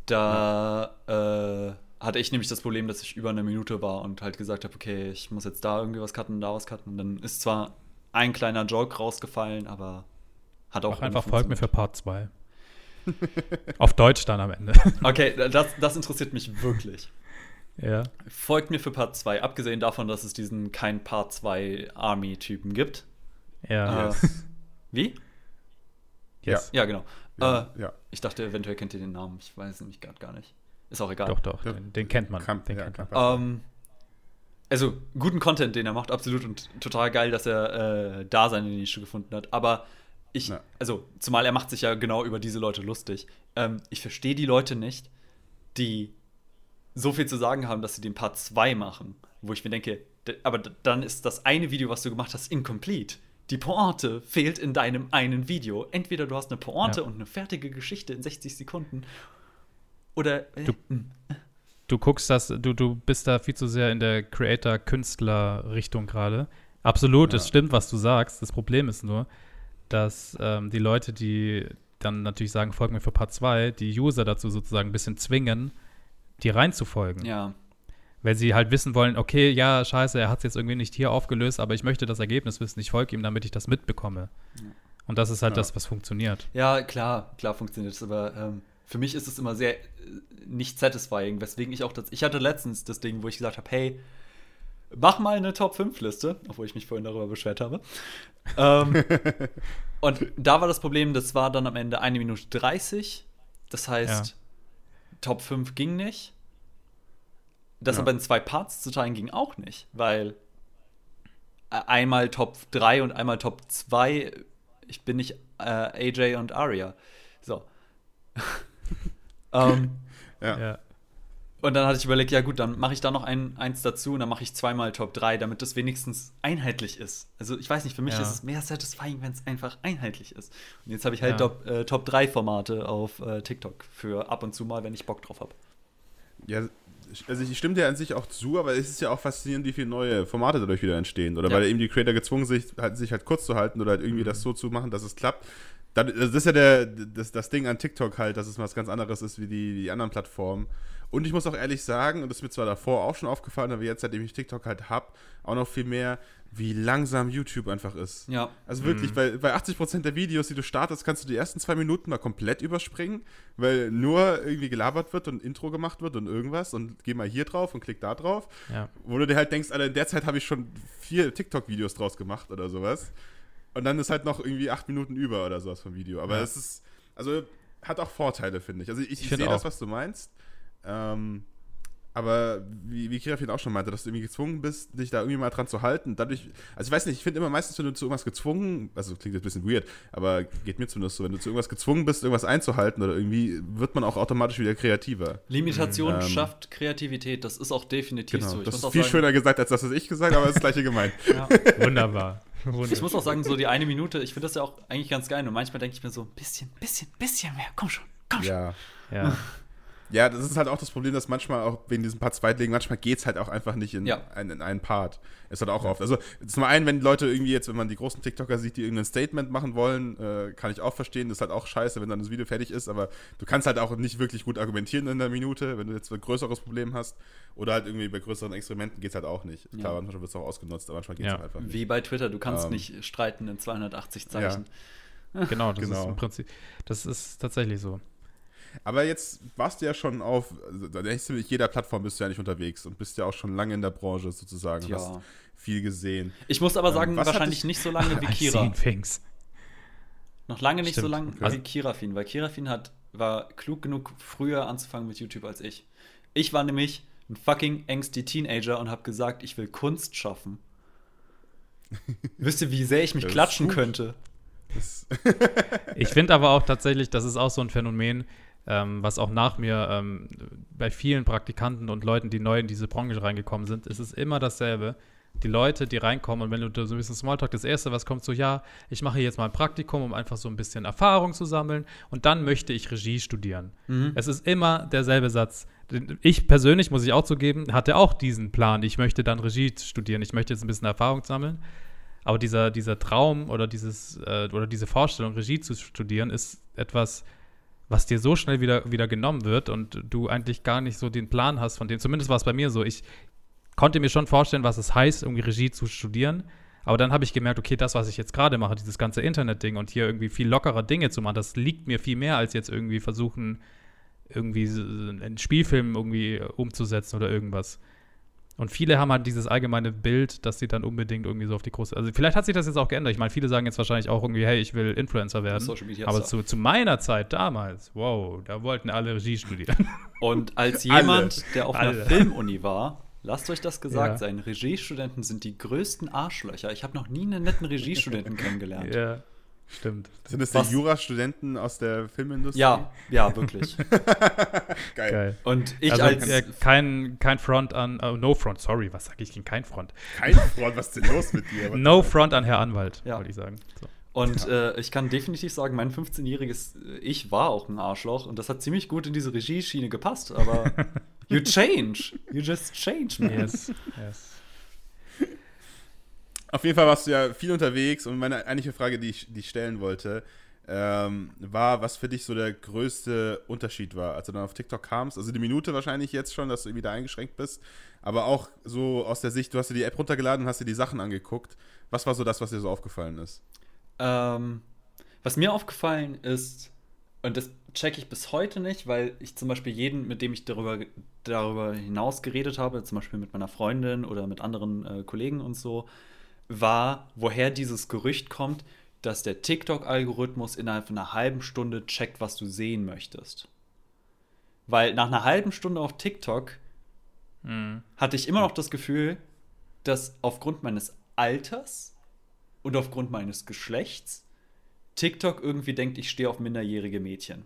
C: da äh, hatte ich nämlich das Problem, dass ich über eine Minute war und halt gesagt habe, okay, ich muss jetzt da irgendwie was cutten, da was cutten. Und dann ist zwar ein kleiner Joke rausgefallen, aber hat auch
B: Mach einfach folgt mir für Part 2. [laughs] Auf Deutsch dann am Ende.
C: Okay, das, das interessiert mich wirklich.
B: ja.
C: Folgt mir für Part 2, abgesehen davon, dass es diesen kein Part 2 Army-Typen gibt.
B: Ja.
C: Äh, wie?
B: Yes.
C: Ja, genau.
A: Ja,
C: Äh,
A: ja.
C: ich dachte, eventuell kennt ihr den Namen. Ich weiß nämlich gerade gar nicht. Ist auch egal.
B: Doch, doch,
A: Ja.
B: den, den kennt man.
A: Kann-
B: den
A: ja,
B: kennt
A: kann
B: man.
C: Ähm, also, guten Content, den er macht, absolut. Und total geil, dass er äh, da seine Nische gefunden hat. Aber ich,
A: Ja.
C: also, zumal er macht sich ja genau über diese Leute lustig. Ähm, ich verstehe die Leute nicht, die so viel zu sagen haben, dass sie den Part 2 machen. Wo ich mir denke, aber dann ist das eine Video, was du gemacht hast, incomplete. Die Pointe fehlt in deinem einen Video. Entweder du hast eine Pointe
B: Ja.
C: und eine fertige Geschichte in 60 Sekunden. Oder. Äh,
B: Du-
C: mh.
B: du guckst das, du, du bist da viel zu sehr in der Creator-Künstler-Richtung gerade. Absolut, es
A: Ja.
B: stimmt, was du sagst. Das Problem ist nur, dass ähm, die Leute, die dann natürlich sagen, folgen mir für Part 2, die User dazu sozusagen ein bisschen zwingen, die reinzufolgen.
C: ja.
B: Weil sie halt wissen wollen, okay, ja, scheiße, er hat es jetzt irgendwie nicht hier aufgelöst, aber ich möchte das Ergebnis wissen, ich folge ihm, damit ich das mitbekomme. Und das ist halt
A: Ja.
B: das, was funktioniert.
C: Ja, klar, klar funktioniert es, aber ähm, für mich ist es immer sehr äh, nicht satisfying, weswegen ich auch das. Ich hatte letztens das Ding, wo ich gesagt habe, hey, mach mal eine Top 5 Liste, obwohl ich mich vorhin darüber beschwert habe. ähm, [laughs] und da war das Problem, das war dann am Ende eine Minute 30. Das heißt,
B: Ja.
C: Top 5 ging nicht. Das
A: Ja.
C: aber in zwei Parts zu teilen ging auch nicht, weil äh, einmal Top 3 und einmal Top 2, ich bin nicht äh, AJ und Aria. So. [laughs] ähm, [laughs]
A: Ja.
B: Ja.
C: und dann hatte ich überlegt, ja gut, dann mache ich da noch ein, eins dazu und dann mache ich zweimal Top 3, damit das wenigstens einheitlich ist. Also ich weiß nicht, für mich
B: Ja.
C: ist es mehr satisfying, wenn es einfach einheitlich ist. Und jetzt habe ich halt
B: Ja.
C: Top, äh, Top 3 Formate auf äh, TikTok für ab und zu mal, wenn ich Bock drauf habe.
A: Ja, also ich stimme dir an sich auch zu, aber es ist ja auch faszinierend, wie viele neue Formate dadurch wieder entstehen. Oder
C: Ja.
A: weil eben die Creator gezwungen sind, halt, sich halt kurz zu halten oder halt irgendwie das so zu machen, dass es klappt. Das ist ja der, das, das Ding an TikTok halt, dass es was ganz anderes ist wie die, die anderen Plattformen. Und ich muss auch ehrlich sagen, und das ist mir zwar davor auch schon aufgefallen, aber jetzt, seitdem ich TikTok halt hab, auch noch viel mehr, wie langsam YouTube einfach ist.
C: Ja.
A: Also wirklich, weil bei 80% der Videos, die du startest, kannst du die ersten zwei Minuten mal komplett überspringen, weil nur irgendwie gelabert wird und Intro gemacht wird und irgendwas und geh mal hier drauf und klick da drauf.
B: Ja.
A: Wo du dir halt denkst, Alter, in der Zeit habe ich schon vier TikTok-Videos draus gemacht oder sowas. Und dann ist halt noch irgendwie acht Minuten über oder sowas vom Video. Aber
B: Ja.
A: es ist, also hat auch Vorteile, finde ich. Also ich, ich,
B: find
A: sehe das, was du meinst. Ähm, aber wie, wie Kirafin auch schon meinte, dass du irgendwie gezwungen bist, dich da irgendwie mal dran zu halten. Dadurch, also ich weiß nicht, ich finde immer meistens, wenn du zu irgendwas gezwungen, also klingt jetzt ein bisschen weird, aber geht mir zumindest so, wenn du zu irgendwas gezwungen bist, irgendwas einzuhalten oder irgendwie, wird man auch automatisch wieder kreativer.
C: Limitation
A: Ähm,
C: schafft Kreativität. Das ist auch definitiv
A: Genau.
C: so. Ich
A: das
C: muss
A: ist
C: auch
A: viel
C: sagen,
A: schöner gesagt, als das, was ich gesagt habe, aber das gleiche gemeint.
C: Ja.
B: Wunderbar. Wunderbar.
C: Ich muss auch sagen, so die eine Minute, ich finde das ja auch eigentlich ganz geil. Und manchmal denke ich mir so, ein bisschen, bisschen, bisschen mehr. Komm schon, komm schon.
A: Ja.
B: ja. [laughs]
A: Ja, das ist halt auch das Problem, dass manchmal auch wegen diesen paar Zweitlegen, manchmal geht es halt auch einfach nicht in,
C: Ja.
A: ein, in einen Part. Ist halt auch oft. Also zum einen, wenn Leute irgendwie jetzt, wenn man die großen TikToker sieht, die irgendein Statement machen wollen, äh, kann ich auch verstehen. Das ist halt auch scheiße, wenn dann das Video fertig ist, aber du kannst halt auch nicht wirklich gut argumentieren in der Minute, wenn du jetzt ein größeres Problem hast. Oder halt irgendwie bei größeren Experimenten geht es halt auch nicht. Klar,
C: Ja.
A: manchmal wird es auch ausgenutzt, aber manchmal geht es
B: Ja.
A: auch einfach nicht.
C: Wie bei Twitter, du kannst
A: Ähm,
C: nicht streiten in 280 Zeichen.
B: Genau, das
A: Genau. [laughs]
B: ist im Prinzip, das ist tatsächlich so.
A: Aber jetzt warst du ja schon auf, also, da denkst du, jeder Plattform bist du ja nicht unterwegs und bist ja auch schon lange in der Branche sozusagen.
C: Ja.
A: Hast viel gesehen.
C: Ich muss aber
A: Ähm,
C: sagen,
A: hat
C: wahrscheinlich nicht so [laughs] lange wie Kira. Noch lange nicht so
B: Stimmt,
C: lange
A: okay.
C: wie Kirafin, weil Kirafin hat, war klug genug, früher anzufangen mit YouTube als ich. Ich war nämlich ein fucking ängstlicher Teenager und habe gesagt, ich will Kunst schaffen. [laughs] Wisst ihr, wie sehr ich mich klatschen
A: gut.
C: könnte? [laughs]
B: Ich finde aber auch tatsächlich, das ist auch so ein Phänomen, ähm, was auch nach mir ähm, bei vielen Praktikanten und Leuten, die neu in diese Branche reingekommen sind, ist es immer dasselbe. Die Leute, die reinkommen und wenn du so ein bisschen Smalltalk, das Erste, was kommt, so, ja, ich mache jetzt mal ein Praktikum, um einfach so ein bisschen Erfahrung zu sammeln und dann möchte ich Regie studieren. Es ist immer derselbe Satz. Ich persönlich, muss ich auch zugeben, hatte auch diesen Plan. Ich möchte dann Regie studieren, ich möchte jetzt ein bisschen Erfahrung sammeln. Aber dieser, dieser Traum oder, dieses, äh, oder diese Vorstellung, Regie zu studieren, ist etwas, was dir so schnell wieder, wieder genommen wird und du eigentlich gar nicht so den Plan hast von dem. Zumindest war es bei mir so. Ich konnte mir schon vorstellen, was es heißt, irgendwie Regie zu studieren. Aber dann habe ich gemerkt, okay, das, was ich jetzt gerade mache, dieses ganze Internet-Ding und hier irgendwie viel lockerer Dinge zu machen, das liegt mir viel mehr, als jetzt irgendwie versuchen, irgendwie einen Spielfilm irgendwie umzusetzen oder irgendwas. Und viele haben halt dieses allgemeine Bild, dass sie dann unbedingt irgendwie so auf die große. Also vielleicht hat sich das jetzt auch geändert. Ich meine, viele sagen jetzt wahrscheinlich auch irgendwie, hey, ich will Influencer werden.
C: Social Media
B: Aber zu, zu meiner Zeit damals, wow, da wollten alle Regie studieren. [laughs]
C: Und als
A: Alle.
C: jemand, der auf einer
B: Alle.
C: Filmuni war, lasst euch das gesagt
B: Ja.
C: sein, Regiestudenten sind die größten Arschlöcher. Ich habe noch nie einen netten Regiestudenten [laughs] kennengelernt.
B: ja, stimmt.
A: sind das die Jurastudenten aus der Filmindustrie?
C: Ja, ja, wirklich. [laughs]
A: Geil.
B: Geil.
C: Und ich
B: also
C: als
B: äh, kein, kein Front an, äh, no Front, sorry, was sage ich gegen kein Front?
A: Kein Freund, was ist denn los mit dir?
B: No Front an Herr Anwalt,
C: Ja.
B: wollte ich sagen. So.
C: Und äh, ich kann definitiv sagen, mein 15-jähriges Ich war auch ein Arschloch und das hat ziemlich gut in diese Regieschiene gepasst, aber [laughs] you change. You just change, man.
B: Yes, yes.
A: Auf jeden Fall warst du ja viel unterwegs und meine eigentliche Frage, die ich, die ich stellen wollte, ähm, war, was für dich so der größte Unterschied war, als du dann auf TikTok kamst. Also die Minute wahrscheinlich jetzt schon, dass du wieder eingeschränkt bist, aber auch so aus der Sicht, du hast dir die App runtergeladen und hast dir die Sachen angeguckt. Was war so das, was dir so aufgefallen ist?
C: Ähm, was mir aufgefallen ist, und das checke ich bis heute nicht, weil ich zum Beispiel jeden, mit dem ich darüber, darüber hinaus geredet habe, zum Beispiel mit meiner Freundin oder mit anderen äh, Kollegen und so, war, woher dieses Gerücht kommt, dass der TikTok-Algorithmus innerhalb von einer halben Stunde checkt, was du sehen möchtest. Weil nach einer halben Stunde auf TikTok
B: Mhm.
C: hatte ich immer noch das Gefühl, dass aufgrund meines Alters und aufgrund meines Geschlechts TikTok irgendwie denkt, ich stehe auf minderjährige Mädchen.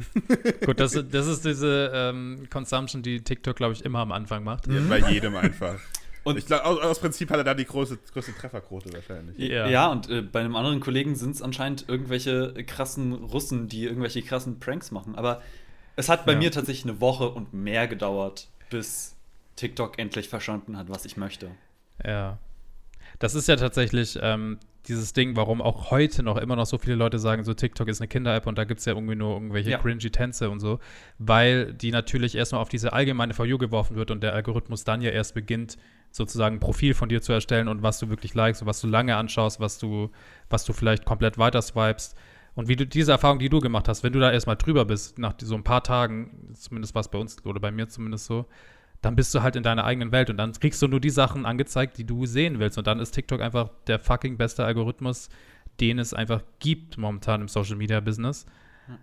C: [laughs]
B: Gut, das, das ist diese ähm, Consumption, die TikTok, glaube ich, immer am Anfang macht.
A: Ja, bei jedem einfach.
C: Und-
A: ich glaube, aus, aus Prinzip hat er da die große, größte Trefferquote wahrscheinlich.
B: Ja.
C: Ja, und äh, bei einem anderen Kollegen sind es anscheinend irgendwelche krassen Russen, die irgendwelche krassen Pranks machen. Aber Es hat bei
B: Ja.
C: mir tatsächlich eine Woche und mehr gedauert, bis TikTok endlich verstanden hat, was ich möchte.
B: Ja. Das ist ja tatsächlich ähm, dieses Ding, warum auch heute noch immer noch so viele Leute sagen, so TikTok ist eine Kinder-App und da gibt es ja irgendwie nur irgendwelche
C: Ja.
B: cringy Tänze und so, weil die natürlich erstmal auf diese allgemeine For You geworfen wird und der Algorithmus dann ja erst beginnt, sozusagen ein Profil von dir zu erstellen und was du wirklich likest und was du lange anschaust, was du, was du vielleicht komplett weiter swipest. Und wie du diese Erfahrung, die du gemacht hast, wenn du da erstmal drüber bist, nach so ein paar Tagen, zumindest war es bei uns oder bei mir zumindest so, dann bist du halt in deiner eigenen Welt und dann kriegst du nur die Sachen angezeigt, die du sehen willst. Und dann ist TikTok einfach der fucking beste Algorithmus, den es einfach gibt momentan im Social Media Business.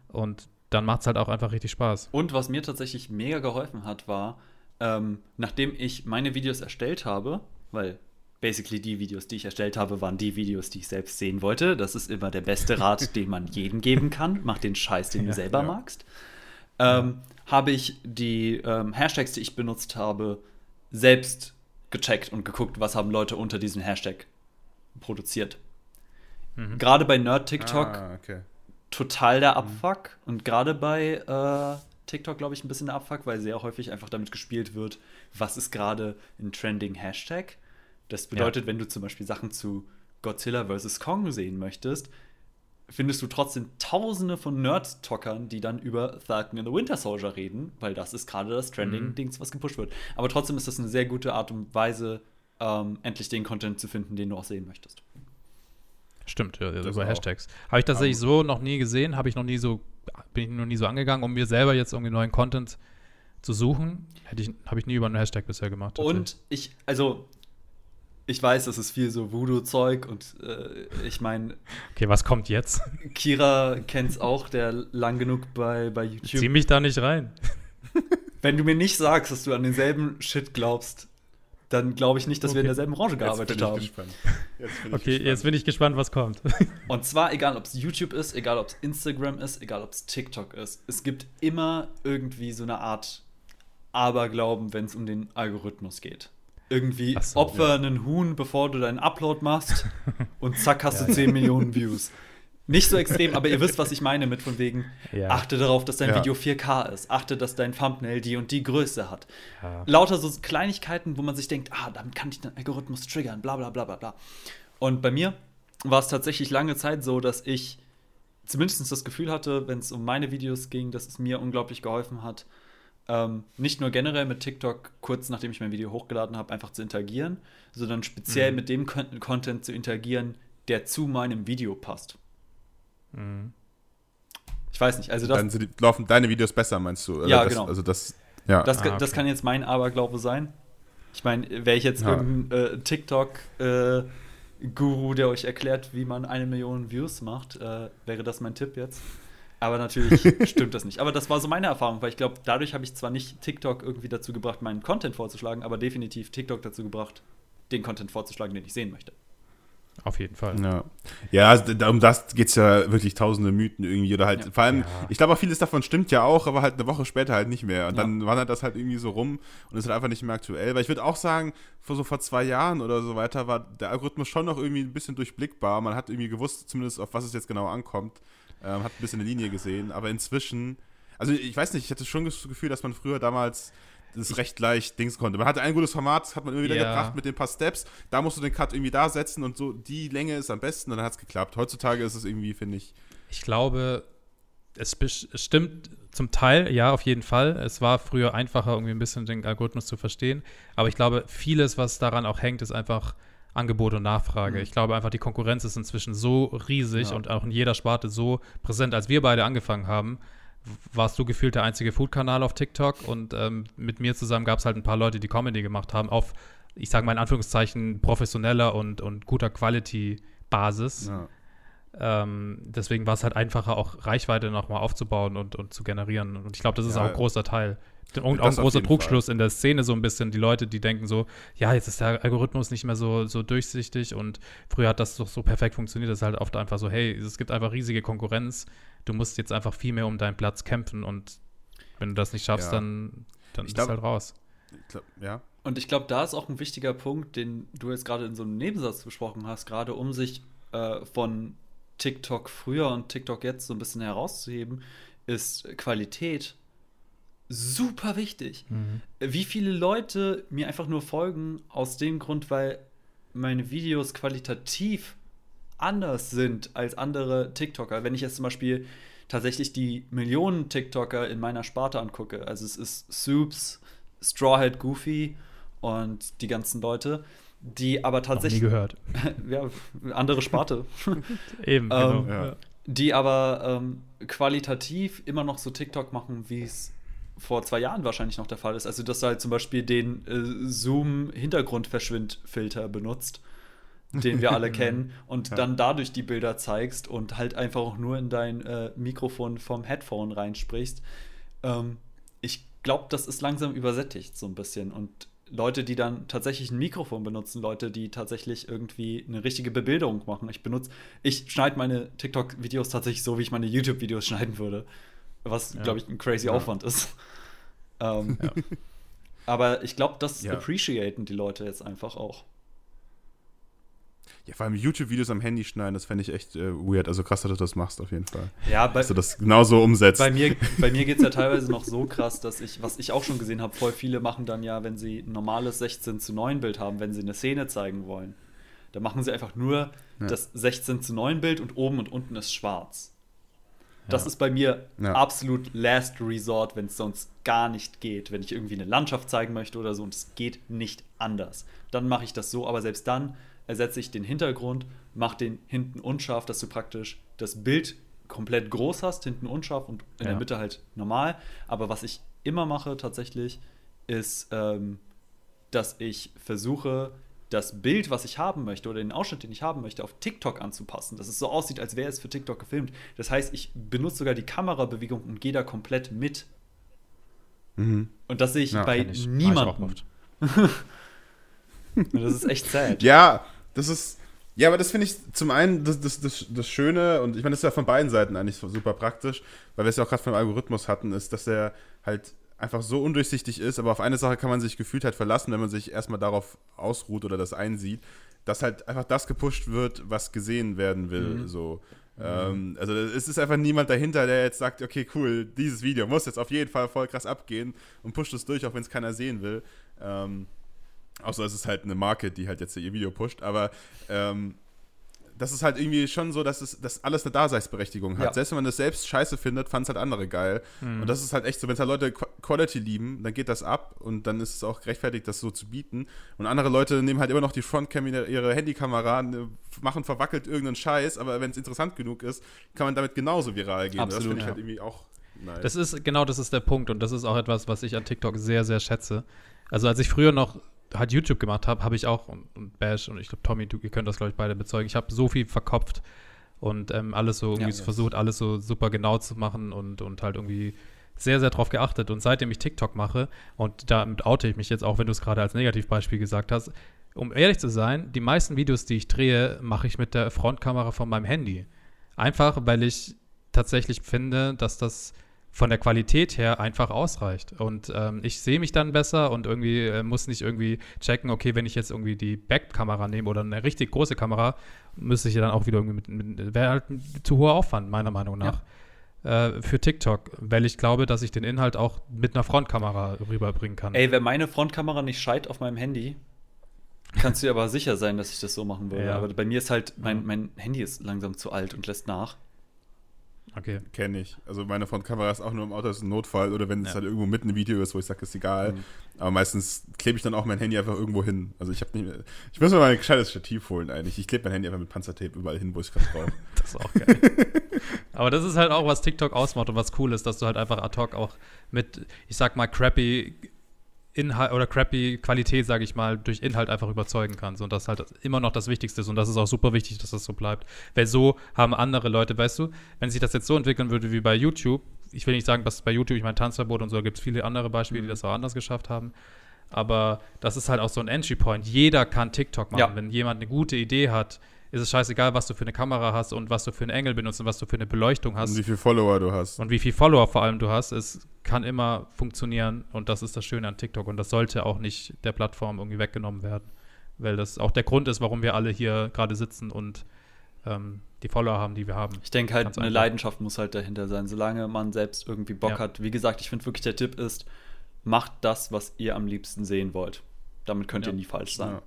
B: Und dann macht es halt auch einfach richtig Spaß.
C: Und was mir tatsächlich mega geholfen hat, war, ähm, nachdem ich meine Videos erstellt habe, weil basically die Videos, die ich erstellt habe, waren die Videos, die ich selbst sehen wollte. Das ist immer der beste Rat, [laughs] den man jedem geben kann. Mach den Scheiß, den du
B: Ja,
C: selber
A: ja.
C: magst. Ähm, Habe ich die ähm, Hashtags, die ich benutzt habe, selbst gecheckt und geguckt, was haben Leute unter diesem Hashtag produziert.
B: Mhm.
C: Gerade bei Nerd TikTok
A: Ah, okay.
C: total der Abfuck. Und gerade bei äh, TikTok, glaube ich, ein bisschen der Abfuck, weil sehr häufig einfach damit gespielt wird, was ist gerade ein trending Hashtag. Das bedeutet, wenn du zum Beispiel Sachen zu Godzilla vs. Kong sehen möchtest, findest du trotzdem tausende von Nerd-Talkern, die dann über Falcon and the Winter Soldier reden, weil das ist gerade das Trending-Dings, was gepusht wird. Aber trotzdem ist das eine sehr gute Art und Weise, ähm, endlich den Content zu finden, den du auch sehen möchtest.
B: Stimmt, ja,
A: Das
B: über
A: auch.
B: Hashtags. Habe ich tatsächlich so noch nie gesehen, habe ich noch nie so, bin ich noch nie so angegangen, um mir selber jetzt irgendwie neuen Content zu suchen. Hätte ich, habe ich nie über einen Hashtag bisher gemacht.
C: Und ich, also, ich weiß, das ist viel so Voodoo-Zeug und äh, ich meine,
B: Okay, was kommt jetzt?
C: Kira kennt's auch, der lang genug bei, bei YouTube.
B: Zieh mich da nicht rein. [laughs]
C: Wenn du mir nicht sagst, dass du an denselben Shit glaubst, dann glaube ich nicht, dass wir in
B: Okay.
C: derselben Branche
A: Jetzt
C: gearbeitet
A: bin ich
C: haben.
A: gespannt. [laughs] Jetzt bin ich
B: Okay,
A: gespannt.
B: jetzt bin ich gespannt, was kommt. [laughs]
C: Und zwar egal, ob es YouTube ist, egal ob es Instagram ist, egal ob es TikTok ist. Es gibt immer irgendwie so eine Art Aberglauben, wenn es um den Algorithmus geht. Irgendwie
B: so,
C: opfer
A: ja.
C: einen Huhn, bevor du deinen Upload machst [laughs] und zack hast
B: Ja,
C: du 10 Millionen Views. Nicht so extrem, aber ihr wisst, was ich meine mit von wegen, achte darauf, dass dein. Video 4K ist, achte, dass dein Thumbnail die und die Größe hat. Lauter so Kleinigkeiten, wo man sich denkt, ah, damit kann ich den Algorithmus triggern, bla bla bla bla bla. Und bei mir war es tatsächlich lange Zeit so, dass ich zumindest das Gefühl hatte, wenn es um meine Videos ging, dass es mir unglaublich geholfen hat, ähm, nicht nur generell mit TikTok kurz nachdem ich mein Video hochgeladen habe, einfach zu interagieren, sondern speziell
B: Mhm.
C: mit dem Con Content zu interagieren, der zu meinem Video passt.
B: Mhm.
C: Ich weiß nicht, also das,
A: Dann sind die, laufen deine Videos besser, meinst du? Oder
C: Ja,
A: das,
C: genau.
A: Also das, ja.
C: Das,
B: Ah,
C: das
B: okay.
C: kann jetzt mein Aberglaube sein. Ich meine, wäre ich jetzt
A: Ja.
C: irgendein äh, TikTok-Guru, der euch erklärt, wie man eine Million Views macht, äh, wäre das mein Tipp jetzt. Aber natürlich [laughs] stimmt das nicht. Aber das war so meine Erfahrung, weil ich glaube, dadurch habe ich zwar nicht TikTok irgendwie dazu gebracht, meinen Content vorzuschlagen, aber definitiv TikTok dazu gebracht, den Content vorzuschlagen, den ich sehen möchte.
B: Auf jeden Fall.
A: Ja, ja also um das geht es ja wirklich tausende Mythen irgendwie. Oder halt,
C: Ja.
A: vor allem,
B: Ja.
A: ich glaube auch vieles davon stimmt ja auch, aber halt eine Woche später halt nicht mehr. Und
C: Ja.
A: dann wandert das halt irgendwie so rum und ist halt einfach nicht mehr aktuell. Weil ich würde auch sagen, vor so vor zwei Jahren oder so weiter war der Algorithmus schon noch irgendwie ein bisschen durchblickbar. Man hat irgendwie gewusst, zumindest auf was es jetzt genau ankommt. Ähm, hat ein bisschen eine Linie gesehen. Aber inzwischen, also ich weiß nicht, ich hatte schon das Gefühl, dass man früher damals das recht leicht Dings konnte. Man hatte ein gutes Format, das hat man immer wieder
B: Ja.
A: gebracht mit den paar Steps. Da musst du den Cut irgendwie da setzen und so, die Länge ist am besten und dann hat es geklappt. Heutzutage ist es irgendwie, finde ich,
B: Ich glaube, es, es stimmt zum Teil, ja, auf jeden Fall. Es war früher einfacher, irgendwie ein bisschen den Algorithmus zu verstehen. Aber ich glaube, vieles, was daran auch hängt, ist einfach Angebot und Nachfrage.
C: Mhm.
B: Ich glaube einfach, die Konkurrenz ist inzwischen so riesig
A: Ja.
B: und auch in jeder Sparte so präsent. Als wir beide angefangen haben, warst du gefühlt der einzige Food-Kanal auf TikTok und ähm, mit mir zusammen gab es halt ein paar Leute, die Comedy gemacht haben auf, ich sage mal in Anführungszeichen, professioneller und, und guter Quality-Basis.
A: ja.
B: Ähm, deswegen war es halt einfacher, auch Reichweite nochmal aufzubauen und, und zu generieren. Und ich glaube, das ist
A: Ja.
B: auch ein großer Teil. Und
A: Das
B: auch ein großer Trugschluss in der Szene so ein bisschen. Die Leute, die denken so, ja, jetzt ist der Algorithmus nicht mehr so, so durchsichtig und früher hat das doch so perfekt funktioniert. Das ist halt oft einfach so, hey, es gibt einfach riesige Konkurrenz. Du musst jetzt einfach viel mehr um deinen Platz kämpfen und wenn du das nicht schaffst,
A: Ja.
B: dann, dann
A: Ich
B: bist
A: glaub-
B: du halt raus.
A: Ich glaub, ja.
C: Und ich glaube, da ist auch ein wichtiger Punkt, den du jetzt gerade in so einem Nebensatz besprochen hast, gerade um sich äh, von TikTok früher und TikTok jetzt so ein bisschen herauszuheben, ist Qualität super wichtig.
B: Mhm.
C: Wie viele Leute mir einfach nur folgen, aus dem Grund, weil meine Videos qualitativ anders sind als andere TikToker. Wenn ich jetzt zum Beispiel tatsächlich die Millionen TikToker in meiner Sparte angucke, also es ist Soups, Strawhead Goofy und die ganzen Leute, die aber tatsächlich.
B: Noch nie gehört. [laughs]
C: ja, andere Sparte. [laughs]
B: Eben, genau.
C: Ähm,
A: Ja.
C: die aber ähm, qualitativ immer noch so TikTok machen, wie es vor zwei Jahren wahrscheinlich noch der Fall ist. Also, dass du halt zum Beispiel den äh, Zoom-Hintergrundverschwindfilter benutzt, den wir alle [laughs] kennen, und
A: Ja.
C: dann dadurch die Bilder zeigst und halt einfach auch nur in dein äh, Mikrofon vom Headphone reinsprichst. Ähm, ich glaube, das ist langsam übersättigt so ein bisschen. Und Leute, die dann tatsächlich ein Mikrofon benutzen, Leute, die tatsächlich irgendwie eine richtige Bebilderung machen. Ich benutze, ich schneide meine TikTok-Videos tatsächlich so, wie ich meine YouTube-Videos schneiden würde. Was,
B: Ja.
C: glaube ich, ein crazy
A: Ja.
C: Aufwand ist. Ähm,
B: Ja.
C: Aber ich glaube, das
A: Ja.
C: appreciaten die Leute jetzt einfach auch.
A: Ja, vor allem YouTube-Videos am Handy schneiden, das fände ich echt äh, weird. Also krass, dass du das machst, auf jeden Fall.
C: Ja, bei,
A: Dass du das genauso umsetzt.
C: bei mir, [laughs] bei mir geht es ja teilweise noch so krass, dass ich, was ich auch schon gesehen habe, voll viele machen dann ja, wenn sie ein normales 16 zu 9 Bild haben, wenn sie eine Szene zeigen wollen, dann machen sie einfach nur
A: Ja.
C: das 16 zu 9 Bild und oben und unten ist schwarz. Das
B: Ja.
C: ist bei mir
A: Ja.
C: absolut Last Resort, wenn es sonst gar nicht geht. Wenn ich irgendwie eine Landschaft zeigen möchte oder so und es geht nicht anders. Dann mache ich das so, aber selbst dann ersetze ich den Hintergrund, mache den hinten unscharf, dass du praktisch das Bild komplett groß hast, hinten unscharf und in
B: Ja.
C: der Mitte halt normal. Aber was ich immer mache tatsächlich, ist, ähm, dass ich versuche, das Bild, was ich haben möchte oder den Ausschnitt, den ich haben möchte, auf TikTok anzupassen, dass es so aussieht, als wäre es für TikTok gefilmt. Das heißt, ich benutze sogar die Kamerabewegung und gehe da komplett mit.
A: Mhm.
C: Und das sehe ich
A: Ja,
C: bei
B: ich.
C: Niemandem. [laughs] das ist echt sad.
A: Ja, das ist. Ja, aber das finde ich zum einen das, das, das, das Schöne und ich meine, das ist ja von beiden Seiten eigentlich super praktisch, weil wir es ja auch gerade vom Algorithmus hatten, ist, dass der halt einfach so undurchsichtig ist, aber auf eine Sache kann man sich gefühlt halt verlassen, wenn man sich erstmal darauf ausruht oder das einsieht, dass halt einfach das gepusht wird, was gesehen werden will.
C: Mhm.
A: So. Ähm, also es ist einfach niemand dahinter, der jetzt sagt, okay, cool, dieses Video muss jetzt auf jeden Fall voll krass abgehen und pusht es durch, auch wenn es keiner sehen will. Ähm, Außer es ist halt eine Marke, die halt jetzt ihr Video pusht. Aber ähm, das ist halt irgendwie schon so, dass es dass alles eine Daseinsberechtigung hat.
C: Ja.
A: Selbst wenn man das selbst scheiße findet, fand es halt andere geil.
B: Mhm.
A: Und das ist halt echt so, wenn es halt Leute Qu- Quality lieben, dann geht das ab und dann ist es auch gerechtfertigt, das so zu bieten. Und andere Leute nehmen halt immer noch die Frontcam in ihre Handykamera, ne, machen verwackelt irgendeinen Scheiß, aber wenn es interessant genug ist, kann man damit genauso viral gehen. Und das
C: Absolut,
A: finde ich
B: ja.
A: halt irgendwie auch nice.
B: Das ist, genau das ist der Punkt und das ist auch etwas, was ich an TikTok sehr, sehr schätze. Also als ich früher noch halt YouTube gemacht habe, habe ich auch und, und Bash und ich glaube Tommy, du, ihr könnt das glaube ich beide bezeugen. Ich habe so viel verkopft und ähm, alles so irgendwie
C: Ja,
B: versucht, alles so super genau zu machen und, und halt irgendwie sehr, sehr drauf geachtet. Und seitdem ich TikTok mache, und damit oute ich mich jetzt auch, wenn du es gerade als Negativbeispiel gesagt hast, um ehrlich zu sein, die meisten Videos, die ich drehe, mache ich mit der Frontkamera von meinem Handy. Einfach, weil ich tatsächlich finde, dass das von der Qualität her einfach ausreicht. Und ähm, ich sehe mich dann besser und irgendwie äh, muss nicht irgendwie checken, okay, wenn ich jetzt irgendwie die Backkamera nehme oder eine richtig große Kamera, müsste ich ja dann auch wieder irgendwie mit, mit wäre halt ein zu hoher Aufwand, meiner Meinung nach. Äh, für TikTok, weil ich glaube, dass ich den Inhalt auch mit einer Frontkamera rüberbringen kann.
C: Ey, wenn meine Frontkamera nicht scheit auf meinem Handy, kannst du dir aber sicher sein, dass ich das so machen würde.
B: Ja.
C: Aber bei mir ist halt, mein, mein Handy ist langsam zu alt und lässt nach.
B: Okay.
A: Kenne ich. Also meine Frontkamera ist auch nur im Auto, das ist ein Notfall oder wenn es
B: Ja.
A: halt irgendwo mitten im Video ist, wo ich sage, ist egal.
C: Mhm.
A: Aber meistens klebe ich dann auch mein Handy einfach irgendwo hin. Also ich habe nicht mehr, ich muss mir mal ein gescheites Stativ holen eigentlich. Ich klebe mein Handy einfach mit Panzertape überall hin, wo ich es gerade brauche. [laughs]
B: Das ist auch geil. Aber das ist halt auch, was TikTok ausmacht und was cool ist, dass du halt einfach ad hoc auch mit, ich sag mal, crappy Inhalt oder crappy Qualität, sage ich mal, durch Inhalt einfach überzeugen kannst. Und das halt immer noch das Wichtigste ist. Und das ist auch super wichtig, dass das so bleibt. Weil so haben andere Leute, weißt du, wenn sich das jetzt so entwickeln würde wie bei YouTube, ich will nicht sagen, dass bei YouTube, ich meine, Tanzverbot und so, gibt es viele andere Beispiele, die das auch anders geschafft haben. Aber das ist halt auch so ein Entry Point. Jeder kann TikTok machen.
C: Ja.
B: Wenn jemand eine gute Idee hat, ist es scheißegal, was du für eine Kamera hast und was du für einen Engel benutzt und was du für eine Beleuchtung hast
A: Und wie viele Follower du hast.
B: und wie viel Follower vor allem du hast. Es kann immer funktionieren und das ist das Schöne an TikTok und das sollte auch nicht der Plattform irgendwie weggenommen werden, weil das auch der Grund ist, warum wir alle hier gerade sitzen und ähm, die Follower haben, die wir haben.
C: Ich denke halt,
B: Ganz
C: eine
B: einfach.
C: Leidenschaft muss halt dahinter sein, solange man selbst irgendwie Bock
B: Ja.
C: hat. Wie gesagt, ich finde wirklich, der Tipp ist, macht das, was ihr am liebsten sehen wollt. Damit könnt
B: Ja.
C: ihr nie falsch sein.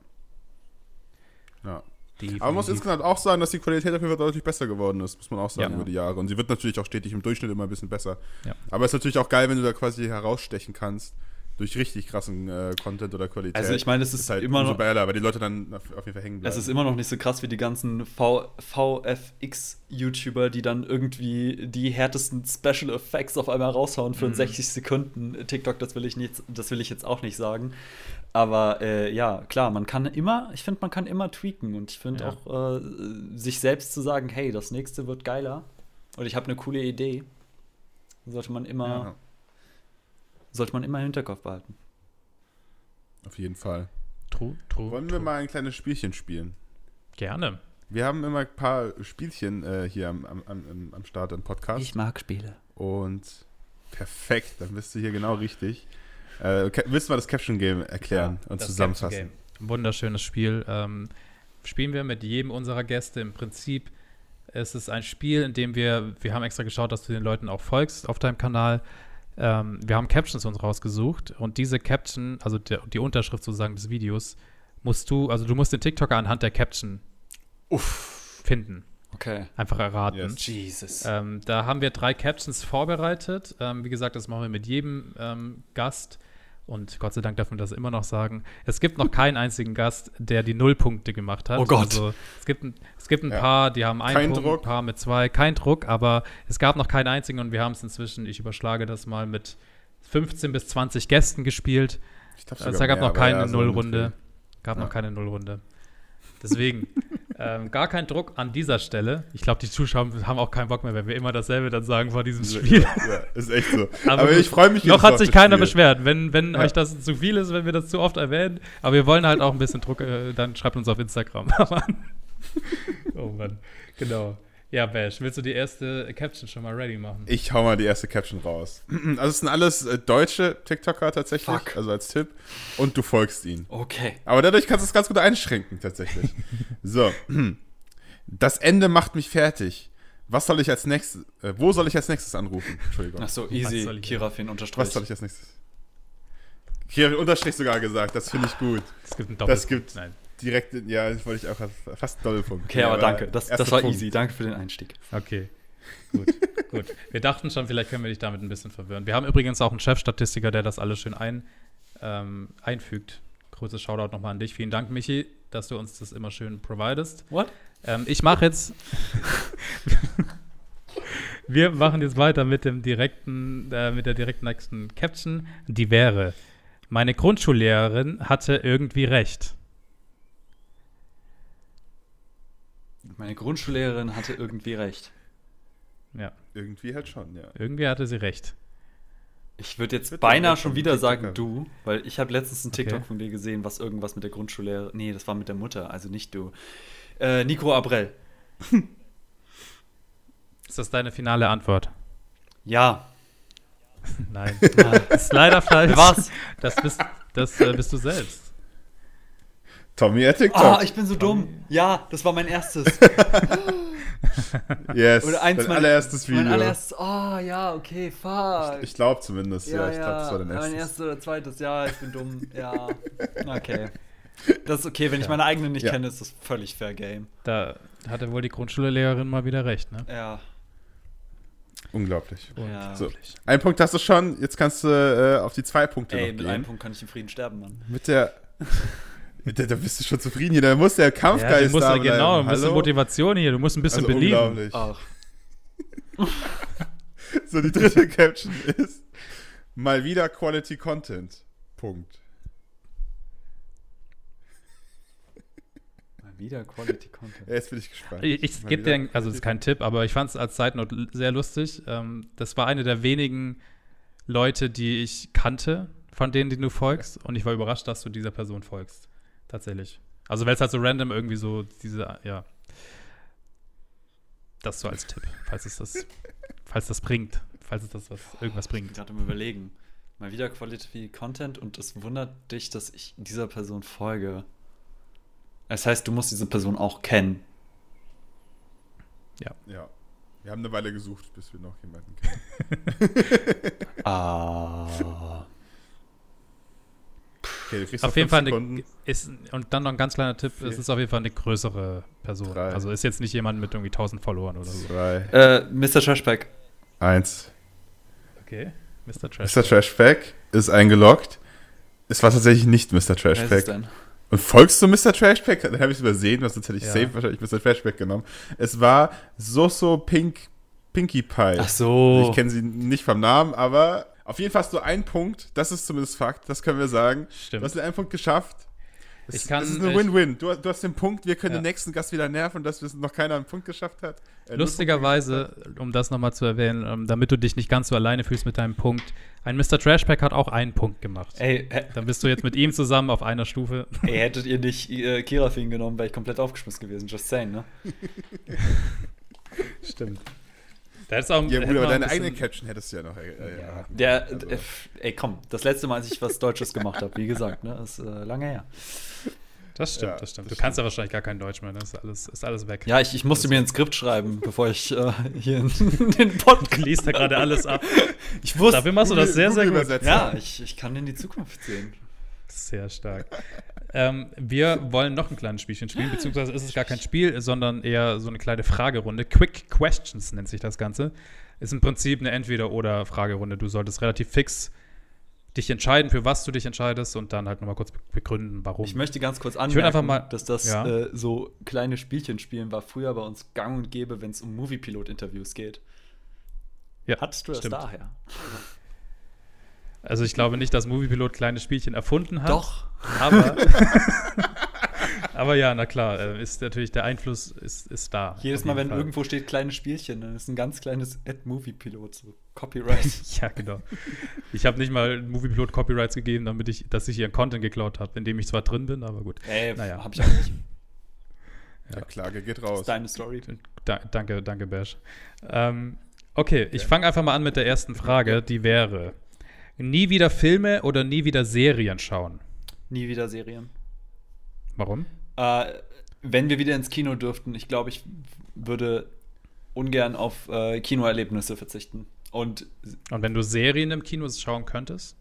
A: Ja. ja.
B: Die
A: Aber man muss insgesamt auch sagen, dass die Qualität auf jeden Fall deutlich besser geworden ist, muss man auch sagen,
C: Ja.
A: über die Jahre. Und sie wird natürlich auch stetig im Durchschnitt immer ein bisschen besser.
B: Ja.
A: Aber es ist natürlich auch geil, wenn du da quasi herausstechen kannst durch richtig krassen äh, Content oder Qualität.
C: Also ich meine, es ist
A: halt
C: immer noch-
A: geiler, weil die Leute dann auf, auf jeden Fall hängen bleiben.
C: Es ist immer noch nicht so krass wie die ganzen v VFX-YouTuber, die dann irgendwie die härtesten Special Effects auf einmal raushauen für
B: Mhm.
C: 60 Sekunden. TikTok, das will ich nicht, das will ich jetzt auch nicht sagen. Aber äh, ja, klar, man kann immer, ich finde, man kann immer tweaken und ich finde
B: Ja.
C: auch, äh, sich selbst zu sagen, hey, das nächste wird geiler und ich habe eine coole Idee, sollte man immer,
A: ja,
C: sollte man immer im Hinterkopf behalten.
A: auf jeden Fall.
B: True, true.
A: Wollen wir mal ein kleines Spielchen spielen?
B: Gerne.
A: Wir haben immer ein paar Spielchen äh, hier am, am, am, am Start im Podcast.
C: mag Spiele.
A: Und perfekt, dann bist du hier genau richtig. Äh, willst du mal das Caption Game erklären und
B: Das
A: zusammenfassen?
B: Wunderschönes Spiel. Ähm, spielen wir mit jedem unserer Gäste. Im Prinzip ist es ein Spiel, in dem wir, wir haben extra geschaut, dass du den Leuten auch folgst auf deinem Kanal. Ähm, wir haben Captions uns rausgesucht und diese Caption, also der, die Unterschrift sozusagen des Videos, musst du, also du musst den TikToker anhand der Caption finden.
C: Okay.
B: Einfach erraten.
A: Yes.
C: Jesus.
B: Ähm, da haben wir drei Captions vorbereitet. Ähm, wie gesagt, das machen wir mit jedem ähm, Gast. Und Gott sei Dank darf man das immer noch sagen. Es gibt noch keinen einzigen Gast, der die Nullpunkte gemacht hat.
C: Oh Gott.
B: Also, es gibt ein, es gibt ein
A: Ja.
B: paar, die haben einen
A: Kein
B: Punkt,
A: Druck.
B: ein paar mit zwei. Kein Druck, aber es gab noch keinen einzigen und wir haben es inzwischen, ich überschlage das mal, mit 15 bis 20 Gästen gespielt.
A: Ich glaub
B: Also, es gab
A: mehr,
B: noch keine
A: ja, so
B: Nullrunde. Gab
A: Ja.
B: noch keine Nullrunde. Deswegen, ähm, gar kein Druck an dieser Stelle. Ich glaube, die Zuschauer haben auch keinen Bock mehr, wenn wir immer dasselbe dann sagen vor diesem Spiel.
A: Ja, ja, ist echt so. [laughs]
B: Aber
A: Aber, ich freue mich
B: Noch hat sich keiner
A: Spiel.
B: beschwert. Wenn, wenn
A: Ja.
B: euch das zu viel ist, wenn wir das zu oft erwähnen. Aber wir wollen halt auch ein bisschen Druck, äh, dann schreibt uns auf Instagram. [laughs] oh Mann. Genau. Ja, Bash, willst du die erste Caption schon mal ready machen?
A: Ich hau mal die erste Caption raus. [clears throat] Also es sind alles äh, deutsche TikToker tatsächlich,
C: Fuck.
A: also als Tipp. Und du folgst ihnen.
C: Okay.
A: Aber dadurch kannst du es ganz gut einschränken, tatsächlich. [laughs] so. [clears throat] Das Ende macht mich fertig. Was soll ich als nächstes, äh, wo soll ich als nächstes anrufen? Entschuldigung.
C: Ach so,
B: Was
C: easy.
B: soll ich-
C: Kirafin unterstrich.
A: Was soll ich als nächstes? Ich Unterstrich sogar gesagt, das finde ich gut.
B: Es gibt einen
A: Das
B: Doppelpunkt.
A: gibt-
B: Nein.
A: Direkt, ja, das wollte ich auch fast einen Doppelpunkt.
C: Okay, aber danke. Das, das war
A: Punkt.
C: easy. Danke für den Einstieg.
B: Okay. Gut, [laughs] gut. Wir dachten schon, vielleicht können wir dich damit ein bisschen verwirren. Wir haben übrigens auch einen Chefstatistiker, der das alles schön ein, ähm, einfügt. Großes Shoutout nochmal an dich. Vielen Dank, Michi, dass du uns das immer schön providest.
C: What?
B: Ähm, ich mache jetzt. [laughs] Wir machen jetzt weiter mit dem direkten, äh, mit der direkt nächsten Caption. Die wäre: Meine Grundschullehrerin hatte irgendwie recht.
C: Meine Grundschullehrerin hatte irgendwie recht.
B: Ja,
A: Irgendwie halt schon, ja.
B: irgendwie hatte sie recht.
C: Ich würde jetzt
A: Bitte,
C: beinahe schon wieder sagen du, weil ich habe letztens einen
B: Okay.
C: TikTok von dir gesehen, was irgendwas mit der Grundschullehrerin. Nee, das war mit der Mutter, also nicht du. Äh, Nico Abrell. [laughs]
B: Ist das deine finale Antwort?
C: Ja. [laughs]
B: Nein. Das ist leider falsch.
C: Wer war's?
B: Das bist, das, äh, bist du selbst.
A: Tommy at TikTok.
C: Ah, ich bin so dumm. Ja, das war mein erstes. [laughs]
A: yes,
C: Oder eins
A: dein
C: meiner-
A: allererstes Video.
C: Mein allererstes. Oh, ja, okay, fuck.
A: Ich glaube zumindest, ja. Ich glaube, das war dein
C: Mein
A: erstes.
C: erstes oder zweites, ja, ich bin dumm. Ja. [laughs] Okay. Das ist okay, wenn ich meine eigene nicht
A: Ja.
C: kenne, ist das völlig fair game.
B: Da hatte wohl die Grundschullehrerin mal wieder recht, ne?
C: Ja.
A: Unglaublich.
C: Ja.
A: So, ein Punkt hast du schon, jetzt kannst du äh, auf die zwei Punkte
C: Ey,
A: noch
C: mit
A: gehen.
C: einem Punkt kann ich in Frieden sterben, Mann.
A: Mit mit der, [laughs] da bist du schon zufrieden hier, da muss der
B: Ja,
A: Kampfgeist
B: du musst
A: da
B: ja, genau, ein
A: bleiben.
B: bisschen
A: Hallo?
B: Motivation hier, du musst ein bisschen
A: Also
B: belieben.
A: unglaublich.
C: Ach. [laughs]
A: So, die dritte [laughs] Caption ist mal wieder Quality Content. Punkt.
C: Mal wieder Quality Content.
A: Ja, Jetzt bin ich gespannt.
B: Ich, ich gebe dir, ein- also das ist kein Tipp, aber ich fand es als l- sehr lustig. Ähm, das war eine der wenigen Leute, die ich kannte, von denen, die du folgst. Und ich war überrascht, dass du dieser Person folgst. Tatsächlich. Also, weil es halt so random irgendwie so diese, ja. Das so als Tipp, falls es das, falls das bringt. Falls es das was, irgendwas
C: Ich bin
B: bringt.
C: gerade am überlegen. Mal wieder Quality Content und es wundert dich, dass ich dieser Person folge. Das heißt, du musst diese Person auch kennen.
B: Ja.
A: Ja. Wir haben eine Weile gesucht, bis wir noch jemanden [laughs] kennen.
C: Ah.
A: Okay, du
B: Auf jeden Fall eine, ist, und dann noch ein ganz kleiner Tipp,
A: Vier.
B: es ist auf jeden Fall eine größere Person.
A: Drei.
B: Also ist jetzt nicht jemand mit irgendwie 1000 Followern oder so.
A: Zwei,
C: Äh, Mr. Trashback.
A: eins.
B: Okay, Mr. Trash.
A: Mr. Trashback ist eingeloggt. Es war tatsächlich nicht Mr. Trashback.
C: denn?
A: Und folgst du Mr. Trashback? Dann habe ich es übersehen, was sonst hätte ich
B: Ja.
A: safe wahrscheinlich Mr. Trashback genommen. Es war Soso Pink Pinkie Pie.
C: Ach so.
A: Ich kenne sie nicht vom Namen, aber auf jeden Fall hast du einen Punkt. Das ist zumindest Fakt, das können wir sagen.
B: Stimmt.
A: Du hast den einen Punkt geschafft. Es,
B: Ich kann-
A: es ist eine Win-Win. Du, du hast den Punkt, wir können
B: Ja.
A: den nächsten Gast wieder nerven, dass es noch keiner einen Punkt geschafft hat. Äh,
B: Lustigerweise, um das nochmal zu erwähnen, ähm, damit du dich nicht ganz so alleine fühlst mit deinem Punkt, ein Mr. Trashpack hat auch einen Punkt gemacht.
C: Ey, hä-
B: Dann bist du jetzt mit ihm zusammen auf einer Stufe. [laughs]
C: ey, hättet ihr nicht äh, Kirafin genommen, wäre ich komplett aufgeschmissen gewesen. Just saying, ne? [laughs]
B: Stimmt. Da hättest auch.
A: Ja, gut, aber deine
B: ein
A: eigene Caption hättest du ja noch. Äh, äh,
B: Ja.
C: Der,
A: Also-
C: ey, komm, das letzte Mal, als ich was Deutsches gemacht habe, wie gesagt, ne, ist äh, lange her.
B: Das stimmt,
A: Ja,
B: das stimmt.
A: das
B: Du kannst ja wahrscheinlich gar kein Deutsch mehr, das ist alles, ist alles weg.
C: Ja, ich, ich musste mir ein Skript schreiben, bevor ich äh, hier in [laughs] den Podcast.
B: Du liest da gerade alles ab.
C: Ich wusste.
B: Dafür machst du das sehr, sehr gut.
C: Ja, ich, ich kann in die Zukunft sehen.
B: Sehr stark. ähm, wir wollen noch ein kleines Spielchen spielen, beziehungsweise ist es gar kein Spiel, sondern eher so eine kleine Fragerunde. Quick Questions nennt sich das Ganze. Ist im Prinzip eine Entweder-Oder-Fragerunde. Du solltest relativ fix dich entscheiden, für was du dich entscheidest und dann halt nochmal kurz begründen, warum.
C: Ich möchte ganz kurz anmerken,
B: einfach mal-
C: dass das
B: ja.
C: äh, so kleine Spielchen spielen war früher bei uns gang und gäbe, wenn es um Movie-Pilot-Interviews geht.
B: ja,
C: Hattest du das
B: stimmt.
C: daher?
B: Also ich glaube nicht, dass Moviepilot kleine Spielchen erfunden hat.
C: Doch.
B: Aber, [laughs] aber ja, na klar, äh, ist natürlich der Einfluss ist, ist da.
C: Jedes Mal, wenn
B: Fall.
C: irgendwo steht kleine Spielchen, dann ist ein ganz kleines Ad-Movie-Pilot, so Copyright. [laughs]
B: Ja, genau. Ich habe nicht mal Moviepilot Copyrights gegeben, damit ich, dass ich ihren Content geklaut habe, in dem ich zwar drin bin, aber gut.
C: Ey,
B: Naja.
C: hab ich auch nicht.
A: Ja, Klage geht
C: Das
A: raus.
C: ist deine Story.
B: Da, danke, danke, Bash. Ähm, okay, ich fange einfach mal an mit der ersten Frage, die wäre: Nie wieder Filme oder nie wieder Serien schauen?
C: Nie wieder Serien.
B: Warum?
C: Äh, wenn wir wieder ins Kino dürften, ich glaube, ich würde ungern auf äh, Kinoerlebnisse verzichten. Und
B: Und wenn du Serien im Kino schauen könntest?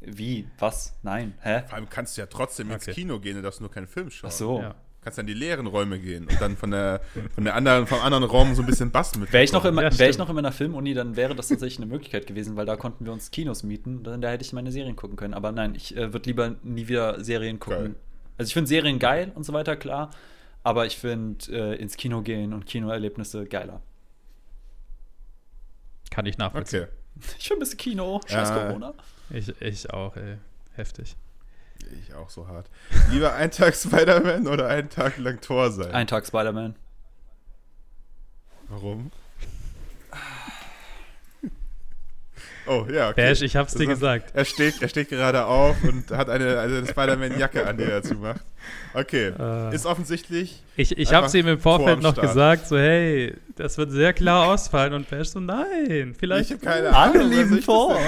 C: wie? Was? Nein. Hä?
A: Vor allem kannst du ja trotzdem ins
B: Okay.
A: Kino gehen, du darfst nur keinen Film schauen.
C: Ach so.
B: Ja.
A: Kannst dann in die leeren Räume gehen und dann von der, von der anderen, vom anderen Raum so ein bisschen Bass mit.
C: Wäre ich, noch im-
B: Ja,
C: wär ich noch in meiner Filmuni, dann wäre das tatsächlich eine Möglichkeit gewesen, weil da konnten wir uns Kinos mieten. Dann, da hätte ich meine Serien gucken können. Aber nein, ich äh, würde lieber nie wieder Serien gucken.
A: Geil.
C: Also ich finde Serien geil und so weiter, klar. Aber ich finde äh, ins Kino gehen und Kinoerlebnisse geiler.
B: Kann ich nachvollziehen.
A: Okay. [laughs]
C: Ich vermisse Kino. Scheiß
A: Ja.
C: Corona.
B: Ich, ich auch, ey. Heftig.
A: Ich auch so hart. Lieber einen Tag Spider-Man oder einen Tag lang Tor sein?
C: Ein Tag Spider-Man.
A: Warum? Oh, ja, okay.
B: Bash, ich hab's dir
A: Das ist-
B: gesagt.
A: Er steht, er steht gerade auf und hat eine, eine Spider-Man-Jacke an, die er dazu macht. Okay,
B: Äh.
A: ist offensichtlich.
B: Ich, ich hab's ihm im Vorfeld noch
A: Start.
B: gesagt, so, hey, das wird sehr klar ausfallen. Und Bash so, nein, vielleicht.
A: Ich habe keine
C: Alle
A: Ahnung. was
C: lieben vor.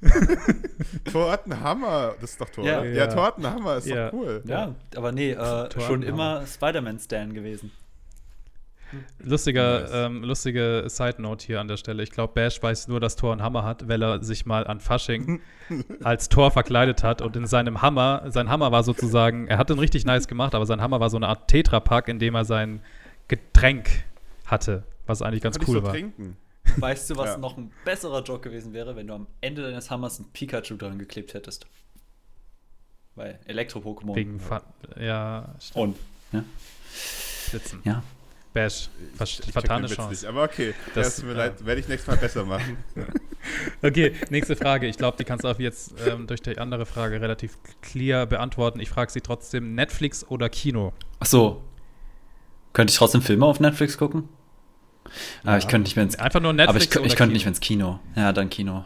C: [laughs]
A: das denn- Thor hat einen Hammer. Das ist doch Thor.
C: Ja.
B: Ja.
A: ja Thor hat einen Hammer. Ist
B: Ja.
A: doch cool.
C: Ja, aber nee, äh,
B: Tor
C: schon immer Spider-Man-Stan gewesen.
B: Lustiger,
A: Nice.
B: ähm, lustige Side-Note hier an der Stelle. Ich glaube, Bash weiß nur, dass Thor einen Hammer hat, weil er sich mal an Fasching [laughs] als Thor verkleidet hat und in seinem Hammer, sein Hammer war sozusagen, er hat den richtig nice gemacht, aber sein Hammer war so eine Art Tetrapack, in dem er sein Getränk hatte, was eigentlich ganz
A: Kann ich
B: cool
A: so
B: war.
A: trinken.
C: Weißt du, was
A: Ja.
C: noch ein besserer Joke gewesen wäre, wenn du am Ende deines Hammers ein Pikachu dran geklebt hättest? Weil Elektro-Pokémon.
B: Wegen Fa ja, stimmt.
C: Und. Ja.
B: Sitzen.
C: ja.
B: Bash, ver
A: Ich
B: vertane
A: Witz
B: Chance.
A: Nicht, aber okay,
B: Das-
A: das, tut mir
B: ja.
A: leid, werde ich nächstes Mal besser machen. [laughs]
B: Okay, nächste Frage. Ich glaube, die kannst du auch jetzt ähm, durch die andere Frage relativ clear beantworten. Ich frage sie trotzdem: Netflix oder Kino?
C: Ach so. Könnte ich trotzdem Filme auf Netflix gucken? Aber
B: Ja.
C: ich könnte nicht mehr ins
B: Einfach nur Netflix
C: Aber ich, ich könnte
B: Kino?
C: nicht mehr ins Kino. Ja, dann Kino.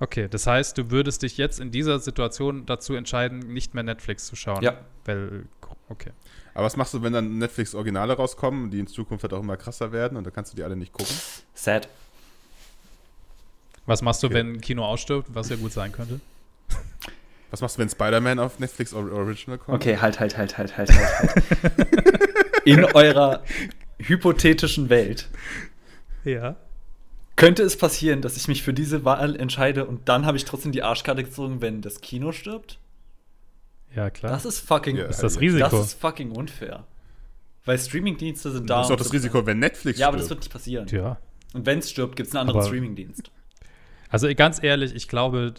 B: Okay, das heißt, du würdest dich jetzt in dieser Situation dazu entscheiden, nicht mehr Netflix zu schauen.
C: Ja.
B: Weil, okay.
A: Aber was machst du, wenn dann Netflix-Originale rauskommen, die in Zukunft halt auch immer krasser werden und dann kannst du die alle nicht gucken?
C: Sad.
B: Was machst du,
A: Okay.
B: wenn Kino ausstirbt, was ja gut sein könnte?
A: Was machst du, wenn Spider-Man auf Netflix Or- Original kommt?
C: Okay, halt, halt, halt, halt, halt, halt. halt. in [laughs] eurer hypothetischen Welt
B: Ja.
C: könnte es passieren, dass ich mich für diese Wahl entscheide und dann habe ich trotzdem die Arschkarte gezogen, wenn das Kino stirbt?
B: Ja, klar.
C: Das ist fucking,
A: Ja,
B: ist das Risiko.
C: das ist fucking unfair. Weil Streamingdienste sind da.
A: Das ist doch das Risiko, wenn Netflix
C: Ja, aber das
A: stirbt.
C: wird nicht passieren.
B: ja.
C: Und wenn es stirbt, gibt es einen anderen
B: Aber-
C: Streamingdienst.
B: Also ganz ehrlich, ich glaube,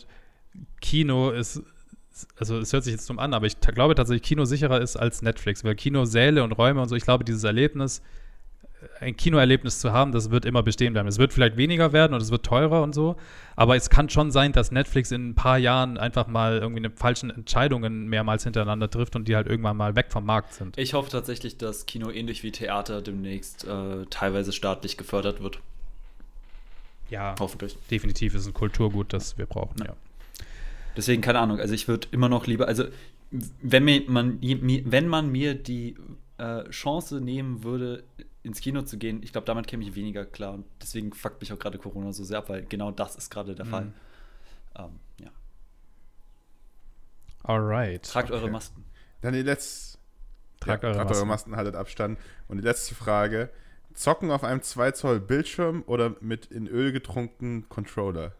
B: Kino ist, also es hört sich jetzt dumm an, aber ich glaube tatsächlich, Kino sicherer ist als Netflix, weil Kinosäle und Räume und so, ich glaube, dieses Erlebnis, ein Kinoerlebnis zu haben, das wird immer bestehen bleiben. Es wird vielleicht weniger werden und es wird teurer und so, aber es kann schon sein, dass Netflix in ein paar Jahren einfach mal irgendwie eine falschen Entscheidungen mehrmals hintereinander trifft und die halt irgendwann mal weg vom Markt sind.
C: Ich hoffe tatsächlich, dass Kino ähnlich wie Theater demnächst äh, teilweise staatlich gefördert wird.
B: Ja,
C: Hoffentlich.
B: definitiv ist ein Kulturgut, das wir brauchen,
C: Ja.
B: ja.
C: Deswegen, keine Ahnung, also ich würde immer noch lieber, also wenn, mir, man, mir, wenn man mir die äh, Chance nehmen würde, ins Kino zu gehen, ich glaube, damit käme ich weniger klar. Und deswegen fuckt mich auch gerade Corona so sehr ab, weil genau das ist gerade der
B: Mhm.
C: Fall. Ähm, ja.
B: Alright.
C: Tragt eure
A: Okay.
C: Masken.
A: Dann die letzte.
B: Tragt
A: ja,
B: eure
A: tragt eure
B: Masken.
A: Masken, haltet Abstand. Und die letzte Frage: Zocken auf einem 2 Zoll Bildschirm oder mit in Öl getrunkenen Controller?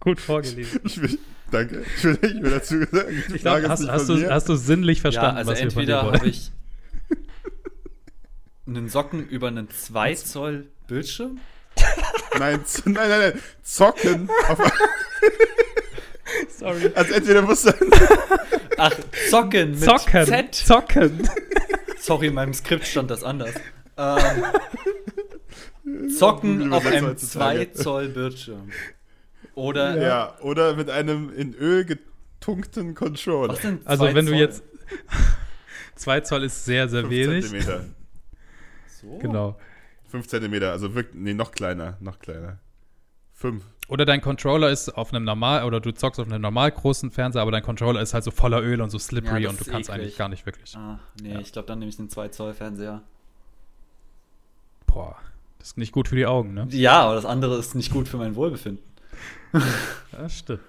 B: Gut vorgelesen.
A: Ich will, danke. Ich will, ich will dazu sagen,
B: Ich
A: ist
B: hast, hast, du, hast du sinnlich verstanden,
C: ja, also
B: was wir von dir
C: entweder
B: wollen.
C: habe ich einen Socken über einen 2 Zoll Bildschirm.
A: Nein, nein, nein, nein. Zocken. Auf,
B: Sorry.
A: also entweder musst du.
C: Ach, Zocken mit
B: Zocken.
C: Z.
B: Zocken.
C: Sorry, in meinem Skript stand das anders. Ähm, Zocken auf einem
A: Übersetzer
C: 2
A: heutzutage.
C: Zoll Bildschirm. Oder
A: Ja, oder mit einem in Öl getunkten Controller.
C: was sind
B: Also wenn du
C: Zoll?
B: jetzt 2 Zoll ist sehr, sehr
A: 5
B: wenig.
A: Zentimeter.
C: So?
B: Genau.
A: 5 Zentimeter, also wirklich, nee, noch kleiner, noch kleiner. 5.
B: Oder dein Controller ist auf einem normal, oder du zockst auf einem normal großen Fernseher, aber dein Controller ist halt so voller Öl und so slippery
C: Ja,
B: und du kannst
C: eklig.
B: eigentlich gar nicht wirklich.
C: Ah, nee,
B: Ja.
C: ich glaube, dann nehme ich den 2 Zoll Fernseher.
B: Boah, das ist nicht gut für die Augen, ne?
C: Ja, aber das andere ist nicht gut für mein Wohlbefinden. [laughs]
B: Das stimmt.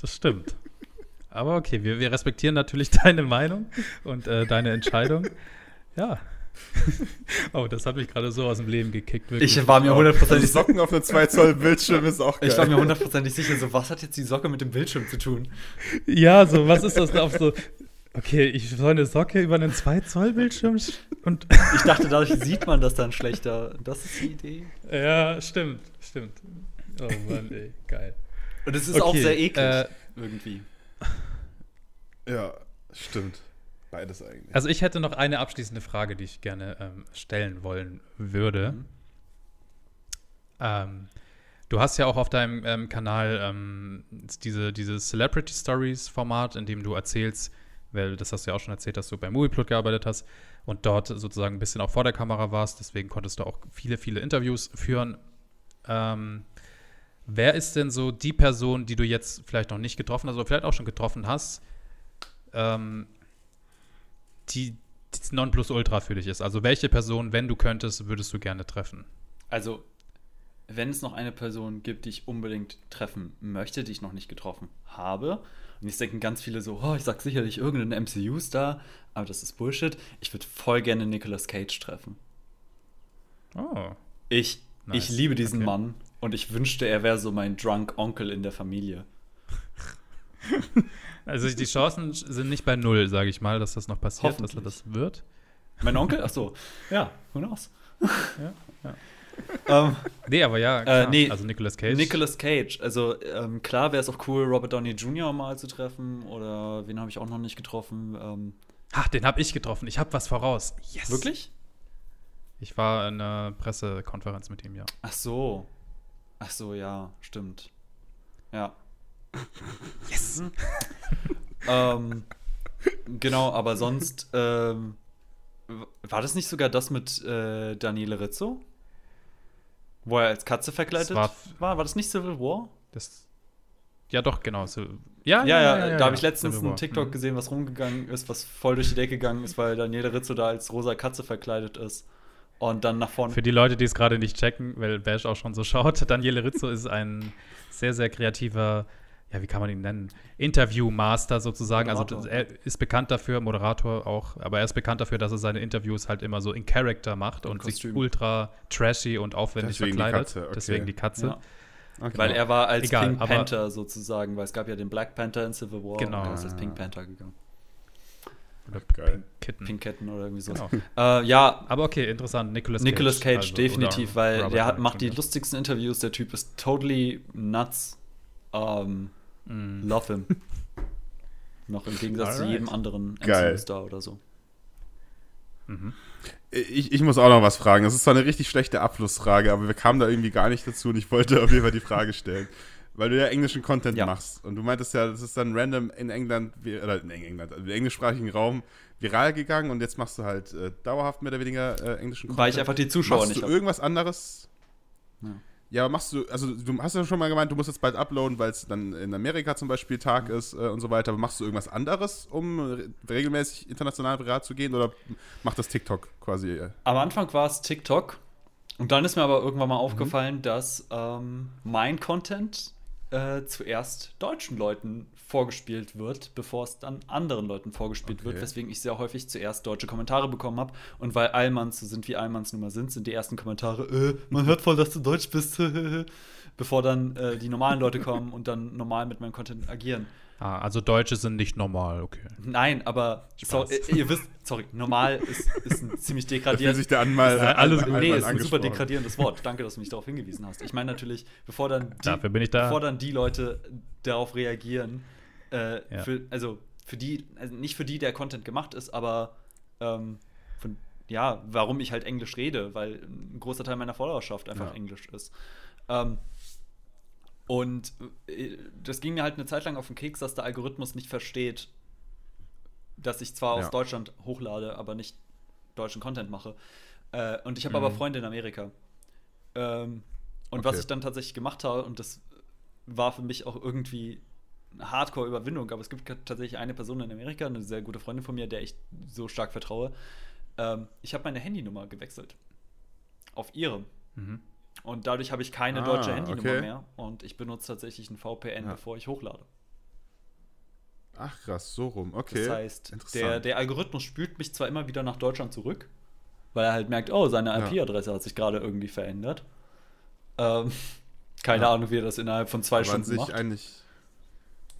B: Das stimmt. Aber okay, wir, wir respektieren natürlich [laughs] deine Meinung und äh, deine Entscheidung. Ja. Oh, das hat mich gerade so aus dem Leben gekickt. Wirklich.
C: Ich war mir hundertprozentig
A: Socken auf einem 2 Zoll Bildschirm ist auch geil.
C: ich war mir hundertprozentig sicher, so was hat jetzt die Socke mit dem Bildschirm zu tun?
B: Ja, so, was ist das da auf so. Okay, ich soll eine Socke über einen 2 Zoll Bildschirm sch- und. [laughs]
C: Ich dachte, dadurch sieht man das dann schlechter. Das ist die Idee.
B: ja, stimmt, stimmt. Oh Mann, ey, geil.
C: Und es ist auch
B: Okay,
C: sehr eklig.
B: äh,
C: irgendwie.
A: Ja, stimmt. Beides eigentlich.
B: Also ich hätte noch eine abschließende Frage, die ich gerne ähm, stellen wollen würde.
C: Mhm.
B: Ähm, du hast ja auch auf deinem ähm, Kanal ähm, diese, dieses Celebrity Stories Format, in dem du erzählst, weil das hast du ja auch schon erzählt, dass du bei Movieplot gearbeitet hast und dort sozusagen ein bisschen auch vor der Kamera warst. Deswegen konntest du auch viele, viele Interviews führen. Ähm, wer ist denn so die Person, die du jetzt vielleicht noch nicht getroffen hast oder vielleicht auch schon getroffen hast, ähm, die das Nonplusultra für dich ist? Also welche Person, wenn du könntest, würdest du gerne treffen?
C: Also, wenn es noch eine Person gibt, die ich unbedingt treffen möchte, die ich noch nicht getroffen habe, und jetzt denken ganz viele so, oh, ich sag sicherlich irgendeinen MCU-Star, aber das ist Bullshit. Ich würde voll gerne Nicolas Cage treffen.
B: Oh.
C: Ich,
B: Nice.
C: ich liebe diesen
B: Okay.
C: Mann und ich wünschte, er wäre so mein Drunk Onkel in der Familie. [laughs]
B: Also die Chancen sind nicht bei null, sage ich mal, dass das noch passiert, dass er das wird.
C: Mein Onkel? Ach so. Ja, who knows?
B: Ja, ja. [laughs]
C: Ähm,
B: Nee, aber ja,
C: Äh,
B: klar.
C: nee,
B: also Nicolas Cage.
C: Nicolas Cage. Also ähm, klar wäre es auch cool, Robert Downey Jr. mal zu treffen. Oder wen habe ich auch noch nicht getroffen? Ähm,
B: Ach, den habe ich getroffen. Ich habe was voraus. Yes.
C: wirklich?
B: Ich war in einer Pressekonferenz mit ihm, ja.
C: Ach so. Ach so, ja, stimmt. Ja.
B: Yes. [laughs]
C: ähm, genau, aber sonst ähm, war das nicht sogar das mit äh, Daniele Rizzo? Wo er als Katze verkleidet war,
B: war-
C: war? das nicht Civil War?
B: Das, ja, doch, genau. So, ja,
C: Ja, ja, da habe ich letztens einen. TikTok
B: Mhm.
C: gesehen, was rumgegangen ist, was voll durch die Decke gegangen ist, weil Daniele Rizzo da als rosa Katze verkleidet ist. Und dann nach vorne.
B: Für die Leute, die es gerade nicht checken, weil Bash auch schon so [laughs] schaut, Daniele Rizzo ist ein sehr, sehr kreativer ja, wie kann man ihn nennen? Interviewmaster sozusagen. Also
C: Moderator.
B: er ist bekannt dafür, Moderator auch, aber er ist bekannt dafür, dass er seine Interviews halt immer so in Character macht und sich
C: Kostüm.
B: ultra trashy und aufwendig
A: Deswegen die
B: verkleidet.
A: Katze, okay.
B: Deswegen die Katze.
C: Ja.
A: Okay.
C: Weil er war als
B: Egal,
C: Pink Panther sozusagen, weil es gab ja den Black Panther in Civil War
B: Genau.
C: und er ist als Pink Panther gegangen.
B: Oder
A: Geil.
B: Kitten.
C: Pink Ketten oder irgendwie so.
B: Genau.
C: Äh, ja,
B: Aber okay, interessant. Nicolas Cage.
C: Nicolas Cage,
B: also,
C: definitiv, weil
B: Robert
C: der hat, macht die lustigsten Interviews. Der Typ ist totally nuts. Ähm, Love him. [laughs] Noch im Gegensatz zu
B: Alright.
C: jedem anderen
A: Geil.
C: MCU-Star oder so.
A: Ich, ich muss auch noch was fragen. Das ist zwar eine richtig schlechte Abschlussfrage, aber wir kamen da irgendwie gar nicht dazu und ich wollte auf jeden Fall die Frage stellen. Weil du ja englischen Content
C: Ja.
A: machst. Und du meintest ja, das ist dann random in England, oder in England, also im englischsprachigen Raum viral gegangen und jetzt machst du halt äh, dauerhaft mehr oder weniger äh, englischen Content.
C: Weil ich einfach die Zuschauer
A: machst
C: nicht
A: du
C: habe.
A: irgendwas anderes?
C: Ja.
A: Ja, aber machst du, also du hast ja schon mal gemeint, du musst jetzt bald uploaden, weil es dann in Amerika zum Beispiel Tag ist äh, und so weiter. Aber machst du irgendwas anderes, um re regelmäßig international viral zu gehen oder macht das TikTok quasi? Äh?
C: Am Anfang war es TikTok. Und dann ist mir aber irgendwann mal
A: Mhm.
C: aufgefallen, dass ähm, mein Content äh, zuerst deutschen Leuten vorgespielt wird, bevor es dann anderen Leuten vorgespielt wird,
A: Okay.
C: weswegen ich sehr häufig zuerst deutsche Kommentare bekommen habe. Und weil Allmanns so sind, wie Allmanns nun mal sind, sind die ersten Kommentare, äh, man hört voll, dass du deutsch bist, [laughs] bevor dann äh, die normalen Leute kommen und dann normal mit meinem Content agieren.
B: Ah, also Deutsche sind nicht normal, okay.
C: Nein, aber so, äh, ihr wisst, sorry, normal ist, ist ein ziemlich [laughs]
A: Da fühlt
C: degradierend.
A: sich der Anmal,
B: Ist ja alles-
A: Anmal
C: Nee, ist ein super degradierendes Wort. Danke, dass du mich darauf hingewiesen hast. Ich meine natürlich, bevor dann die,
B: Dafür bin ich da.
C: bevor dann die Leute darauf reagieren, äh,
B: Ja.
C: für, also für die, also nicht für die der Content gemacht ist, aber ähm, von, ja, warum ich halt Englisch rede, weil ein großer Teil meiner Followerschaft einfach
A: Ja.
C: Englisch ist. Ähm, und äh, das ging mir halt eine Zeit lang auf den Keks, dass der Algorithmus nicht versteht, dass ich zwar aus
A: Ja.
C: Deutschland hochlade, aber nicht deutschen Content mache. Äh, und ich habe aber
B: Mhm.
C: Freunde in Amerika. Ähm, und
A: Okay.
C: was ich dann tatsächlich gemacht habe, und das war für mich auch irgendwie Hardcore-Überwindung, aber es gibt tatsächlich eine Person in Amerika, eine sehr gute Freundin von mir, der ich so stark vertraue. Ähm, ich habe meine Handynummer gewechselt. Auf ihre.
B: Mhm.
C: Und dadurch habe ich keine
A: Ah,
C: deutsche Handynummer
A: okay.
C: mehr. Und ich benutze tatsächlich ein VPN,
A: Ja.
C: bevor ich hochlade.
A: Ach krass, so rum, okay.
C: Das heißt, der, der Algorithmus spült mich zwar immer wieder nach Deutschland zurück, weil er halt merkt, oh, seine
A: Ja.
C: IP-Adresse hat sich gerade irgendwie verändert. Ähm, [laughs] keine
A: Ja.
C: Ahnung, wie er das innerhalb von zwei
A: aber an
C: Stunden
A: sich
C: macht.
A: eigentlich.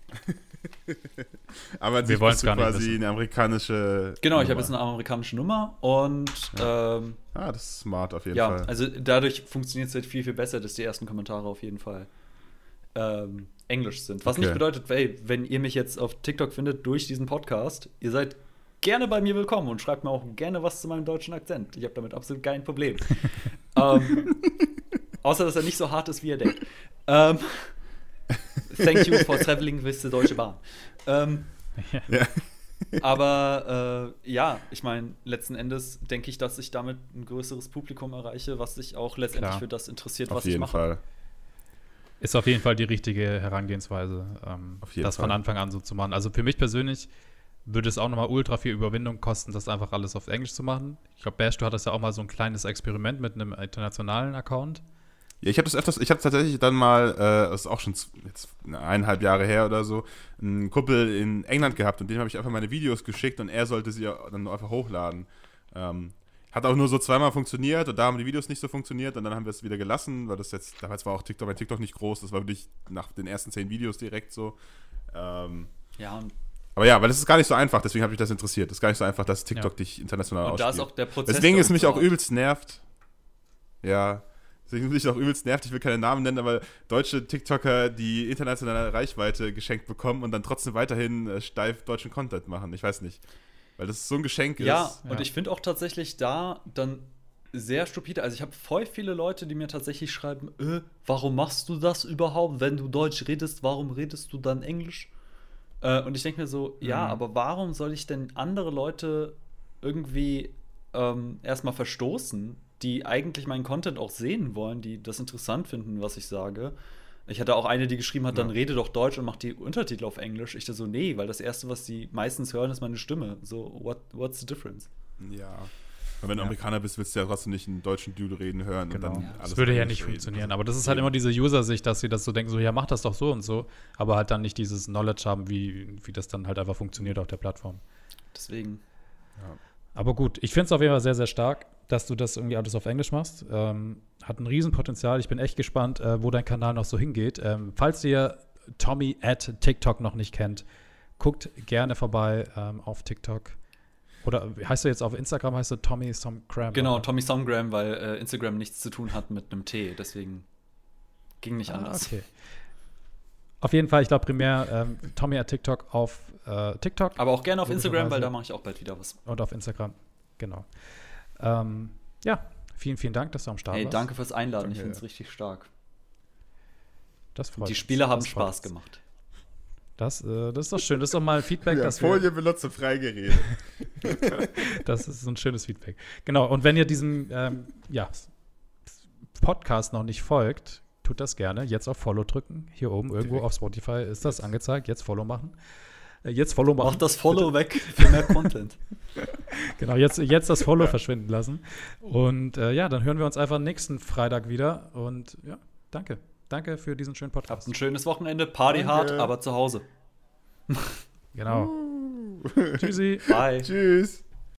A: [laughs] aber an
B: Wir nicht
A: quasi
B: wissen.
A: eine amerikanische.
C: Genau, ich habe jetzt eine amerikanische Nummer und ähm,
A: Ah, das ist smart auf jeden
C: ja,
A: Fall.
C: also dadurch funktioniert es halt viel, viel besser, dass die ersten Kommentare auf jeden Fall ähm, Englisch sind. Was nicht
A: Okay.
C: bedeutet, ey, wenn ihr mich jetzt auf TikTok findet durch diesen Podcast, ihr seid gerne bei mir willkommen und schreibt mir auch gerne was zu meinem deutschen Akzent. Ich habe damit absolut kein Problem. [laughs] ähm, außer, dass er nicht so hart ist, wie ihr denkt. Ähm, thank you for traveling with the Deutsche Bahn. Ähm, [laughs]
A: ja.
C: aber äh, ja, ich meine, letzten Endes denke ich, dass ich damit ein größeres Publikum erreiche, was sich auch letztendlich
B: Klar.
C: für das interessiert,
A: auf
C: was ich
A: jeden
C: mache.
A: Fall.
B: Ist auf jeden Fall die richtige Herangehensweise, ähm,
A: Auf jeden
B: das von
A: Fall.
B: Anfang an so zu machen. Also für mich persönlich würde es auch nochmal ultra viel Überwindung kosten, das einfach alles auf Englisch zu machen. Ich glaube, Bash, du hattest ja auch mal so ein kleines Experiment mit einem internationalen Account.
A: Ja, ich habe das öfters, ich habe tatsächlich dann mal, äh, das ist auch schon jetzt eineinhalb Jahre her oder so, einen Kumpel in England gehabt und dem habe ich einfach meine Videos geschickt und er sollte sie dann einfach hochladen. Ähm, hat auch nur so zweimal funktioniert und da haben die Videos nicht so funktioniert und dann haben wir es wieder gelassen, weil das jetzt, damals war auch TikTok, bei TikTok nicht groß, das war wirklich nach den ersten zehn Videos direkt so. Ähm,
C: Ja, und,
A: aber ja, weil das ist gar nicht so einfach, deswegen habe ich das interessiert. Das ist gar nicht so einfach, dass TikTok
B: Ja.
A: dich international
C: und da ist
A: ausspielt.
C: auch der Prozess.
A: Deswegen ist mich auch übelst nervt. Ja. Deswegen mich auch übelst nervt, ich will keine Namen nennen, aber deutsche TikToker, die internationale Reichweite geschenkt bekommen und dann trotzdem weiterhin äh, steif deutschen Content machen. Ich weiß nicht. Weil das so ein Geschenk
C: Ja,
A: ist.
C: und
B: Ja.
C: ich finde auch tatsächlich da dann sehr stupide. Also ich habe voll viele Leute, die mir tatsächlich schreiben, äh, warum machst du das überhaupt? Wenn du Deutsch redest, warum redest du dann Englisch? Äh, und ich denke mir so, ja,
B: Mhm.
C: aber warum soll ich denn andere Leute irgendwie ähm, erstmal verstoßen, die eigentlich meinen Content auch sehen wollen, die das interessant finden, was ich sage? Ich hatte auch eine, die geschrieben hat, dann
A: Ja.
C: rede doch Deutsch und mach die Untertitel auf Englisch. Ich dachte so, nee, weil das Erste, was die meistens hören, ist meine Stimme. So, what, what's the difference?
A: Ja. Weil wenn du Amerikaner bist, willst du ja trotzdem nicht einen deutschen Dude reden hören.
B: Genau.
A: Und dann
B: das
A: alles
B: würde ja nicht
A: reden.
B: funktionieren. Aber das ist halt immer diese User-Sicht, dass sie das so denken, so, ja, mach das doch so und so. Aber halt dann nicht dieses Knowledge haben, wie, wie das dann halt einfach funktioniert auf der Plattform.
C: Deswegen.
B: Aber gut, ich finde es auf jeden Fall sehr, sehr stark, dass du das irgendwie alles auf Englisch machst. Ähm, hat ein Riesenpotenzial. Ich bin echt gespannt, äh, wo dein Kanal noch so hingeht. Ähm, falls ihr Tommy at TikTok noch nicht kennt, guckt gerne vorbei ähm, auf TikTok. Oder heißt du jetzt auf Instagram, heißt du Tommy Some Cram?
C: Genau,
B: oder?
C: Tommy Songgram, weil äh, Instagram nichts zu tun hat mit einem T. Deswegen ging nicht
B: Ah,
C: anders.
B: okay. Auf jeden Fall, ich glaube primär ähm, Tommy at TikTok auf äh, TikTok
C: Aber auch gerne auf Instagram, weil da mache ich auch bald wieder was.
B: und auf Instagram. Genau. Ähm, ja, vielen, vielen Dank, dass du am Start
C: Hey,
B: warst.
C: danke fürs Einladen.
A: Danke,
C: ich finde es richtig stark.
B: Das freut
C: Die
B: uns.
C: Spiele haben
B: Das
C: Spaß gemacht.
B: Das, äh, das ist doch schön. Das ist doch mal ein Feedback,
A: Ja,
B: dass wir,
A: Folie benutzt und Freigerede. [laughs] [laughs]
B: das ist so ein schönes Feedback. Genau. Und wenn ihr diesem ähm, ja, Podcast noch nicht folgt, tut das gerne. Jetzt auf Follow drücken. Hier oben irgendwo
A: Direkt.
B: auf Spotify ist das angezeigt. Jetzt Follow machen. Äh, Jetzt Follow machen.
C: Mach das Follow weg für mehr Content. [laughs]
B: Genau, jetzt, jetzt das Follow verschwinden lassen. Und äh, ja, dann hören wir uns einfach nächsten Freitag wieder. Und ja, danke. Danke für diesen schönen
C: Habt
B: Podcast.
C: ein schönes Wochenende. Party
A: Danke.
C: hart, aber zu Hause.
B: Genau. Tschüssi.
C: Bye.
A: Tschüss.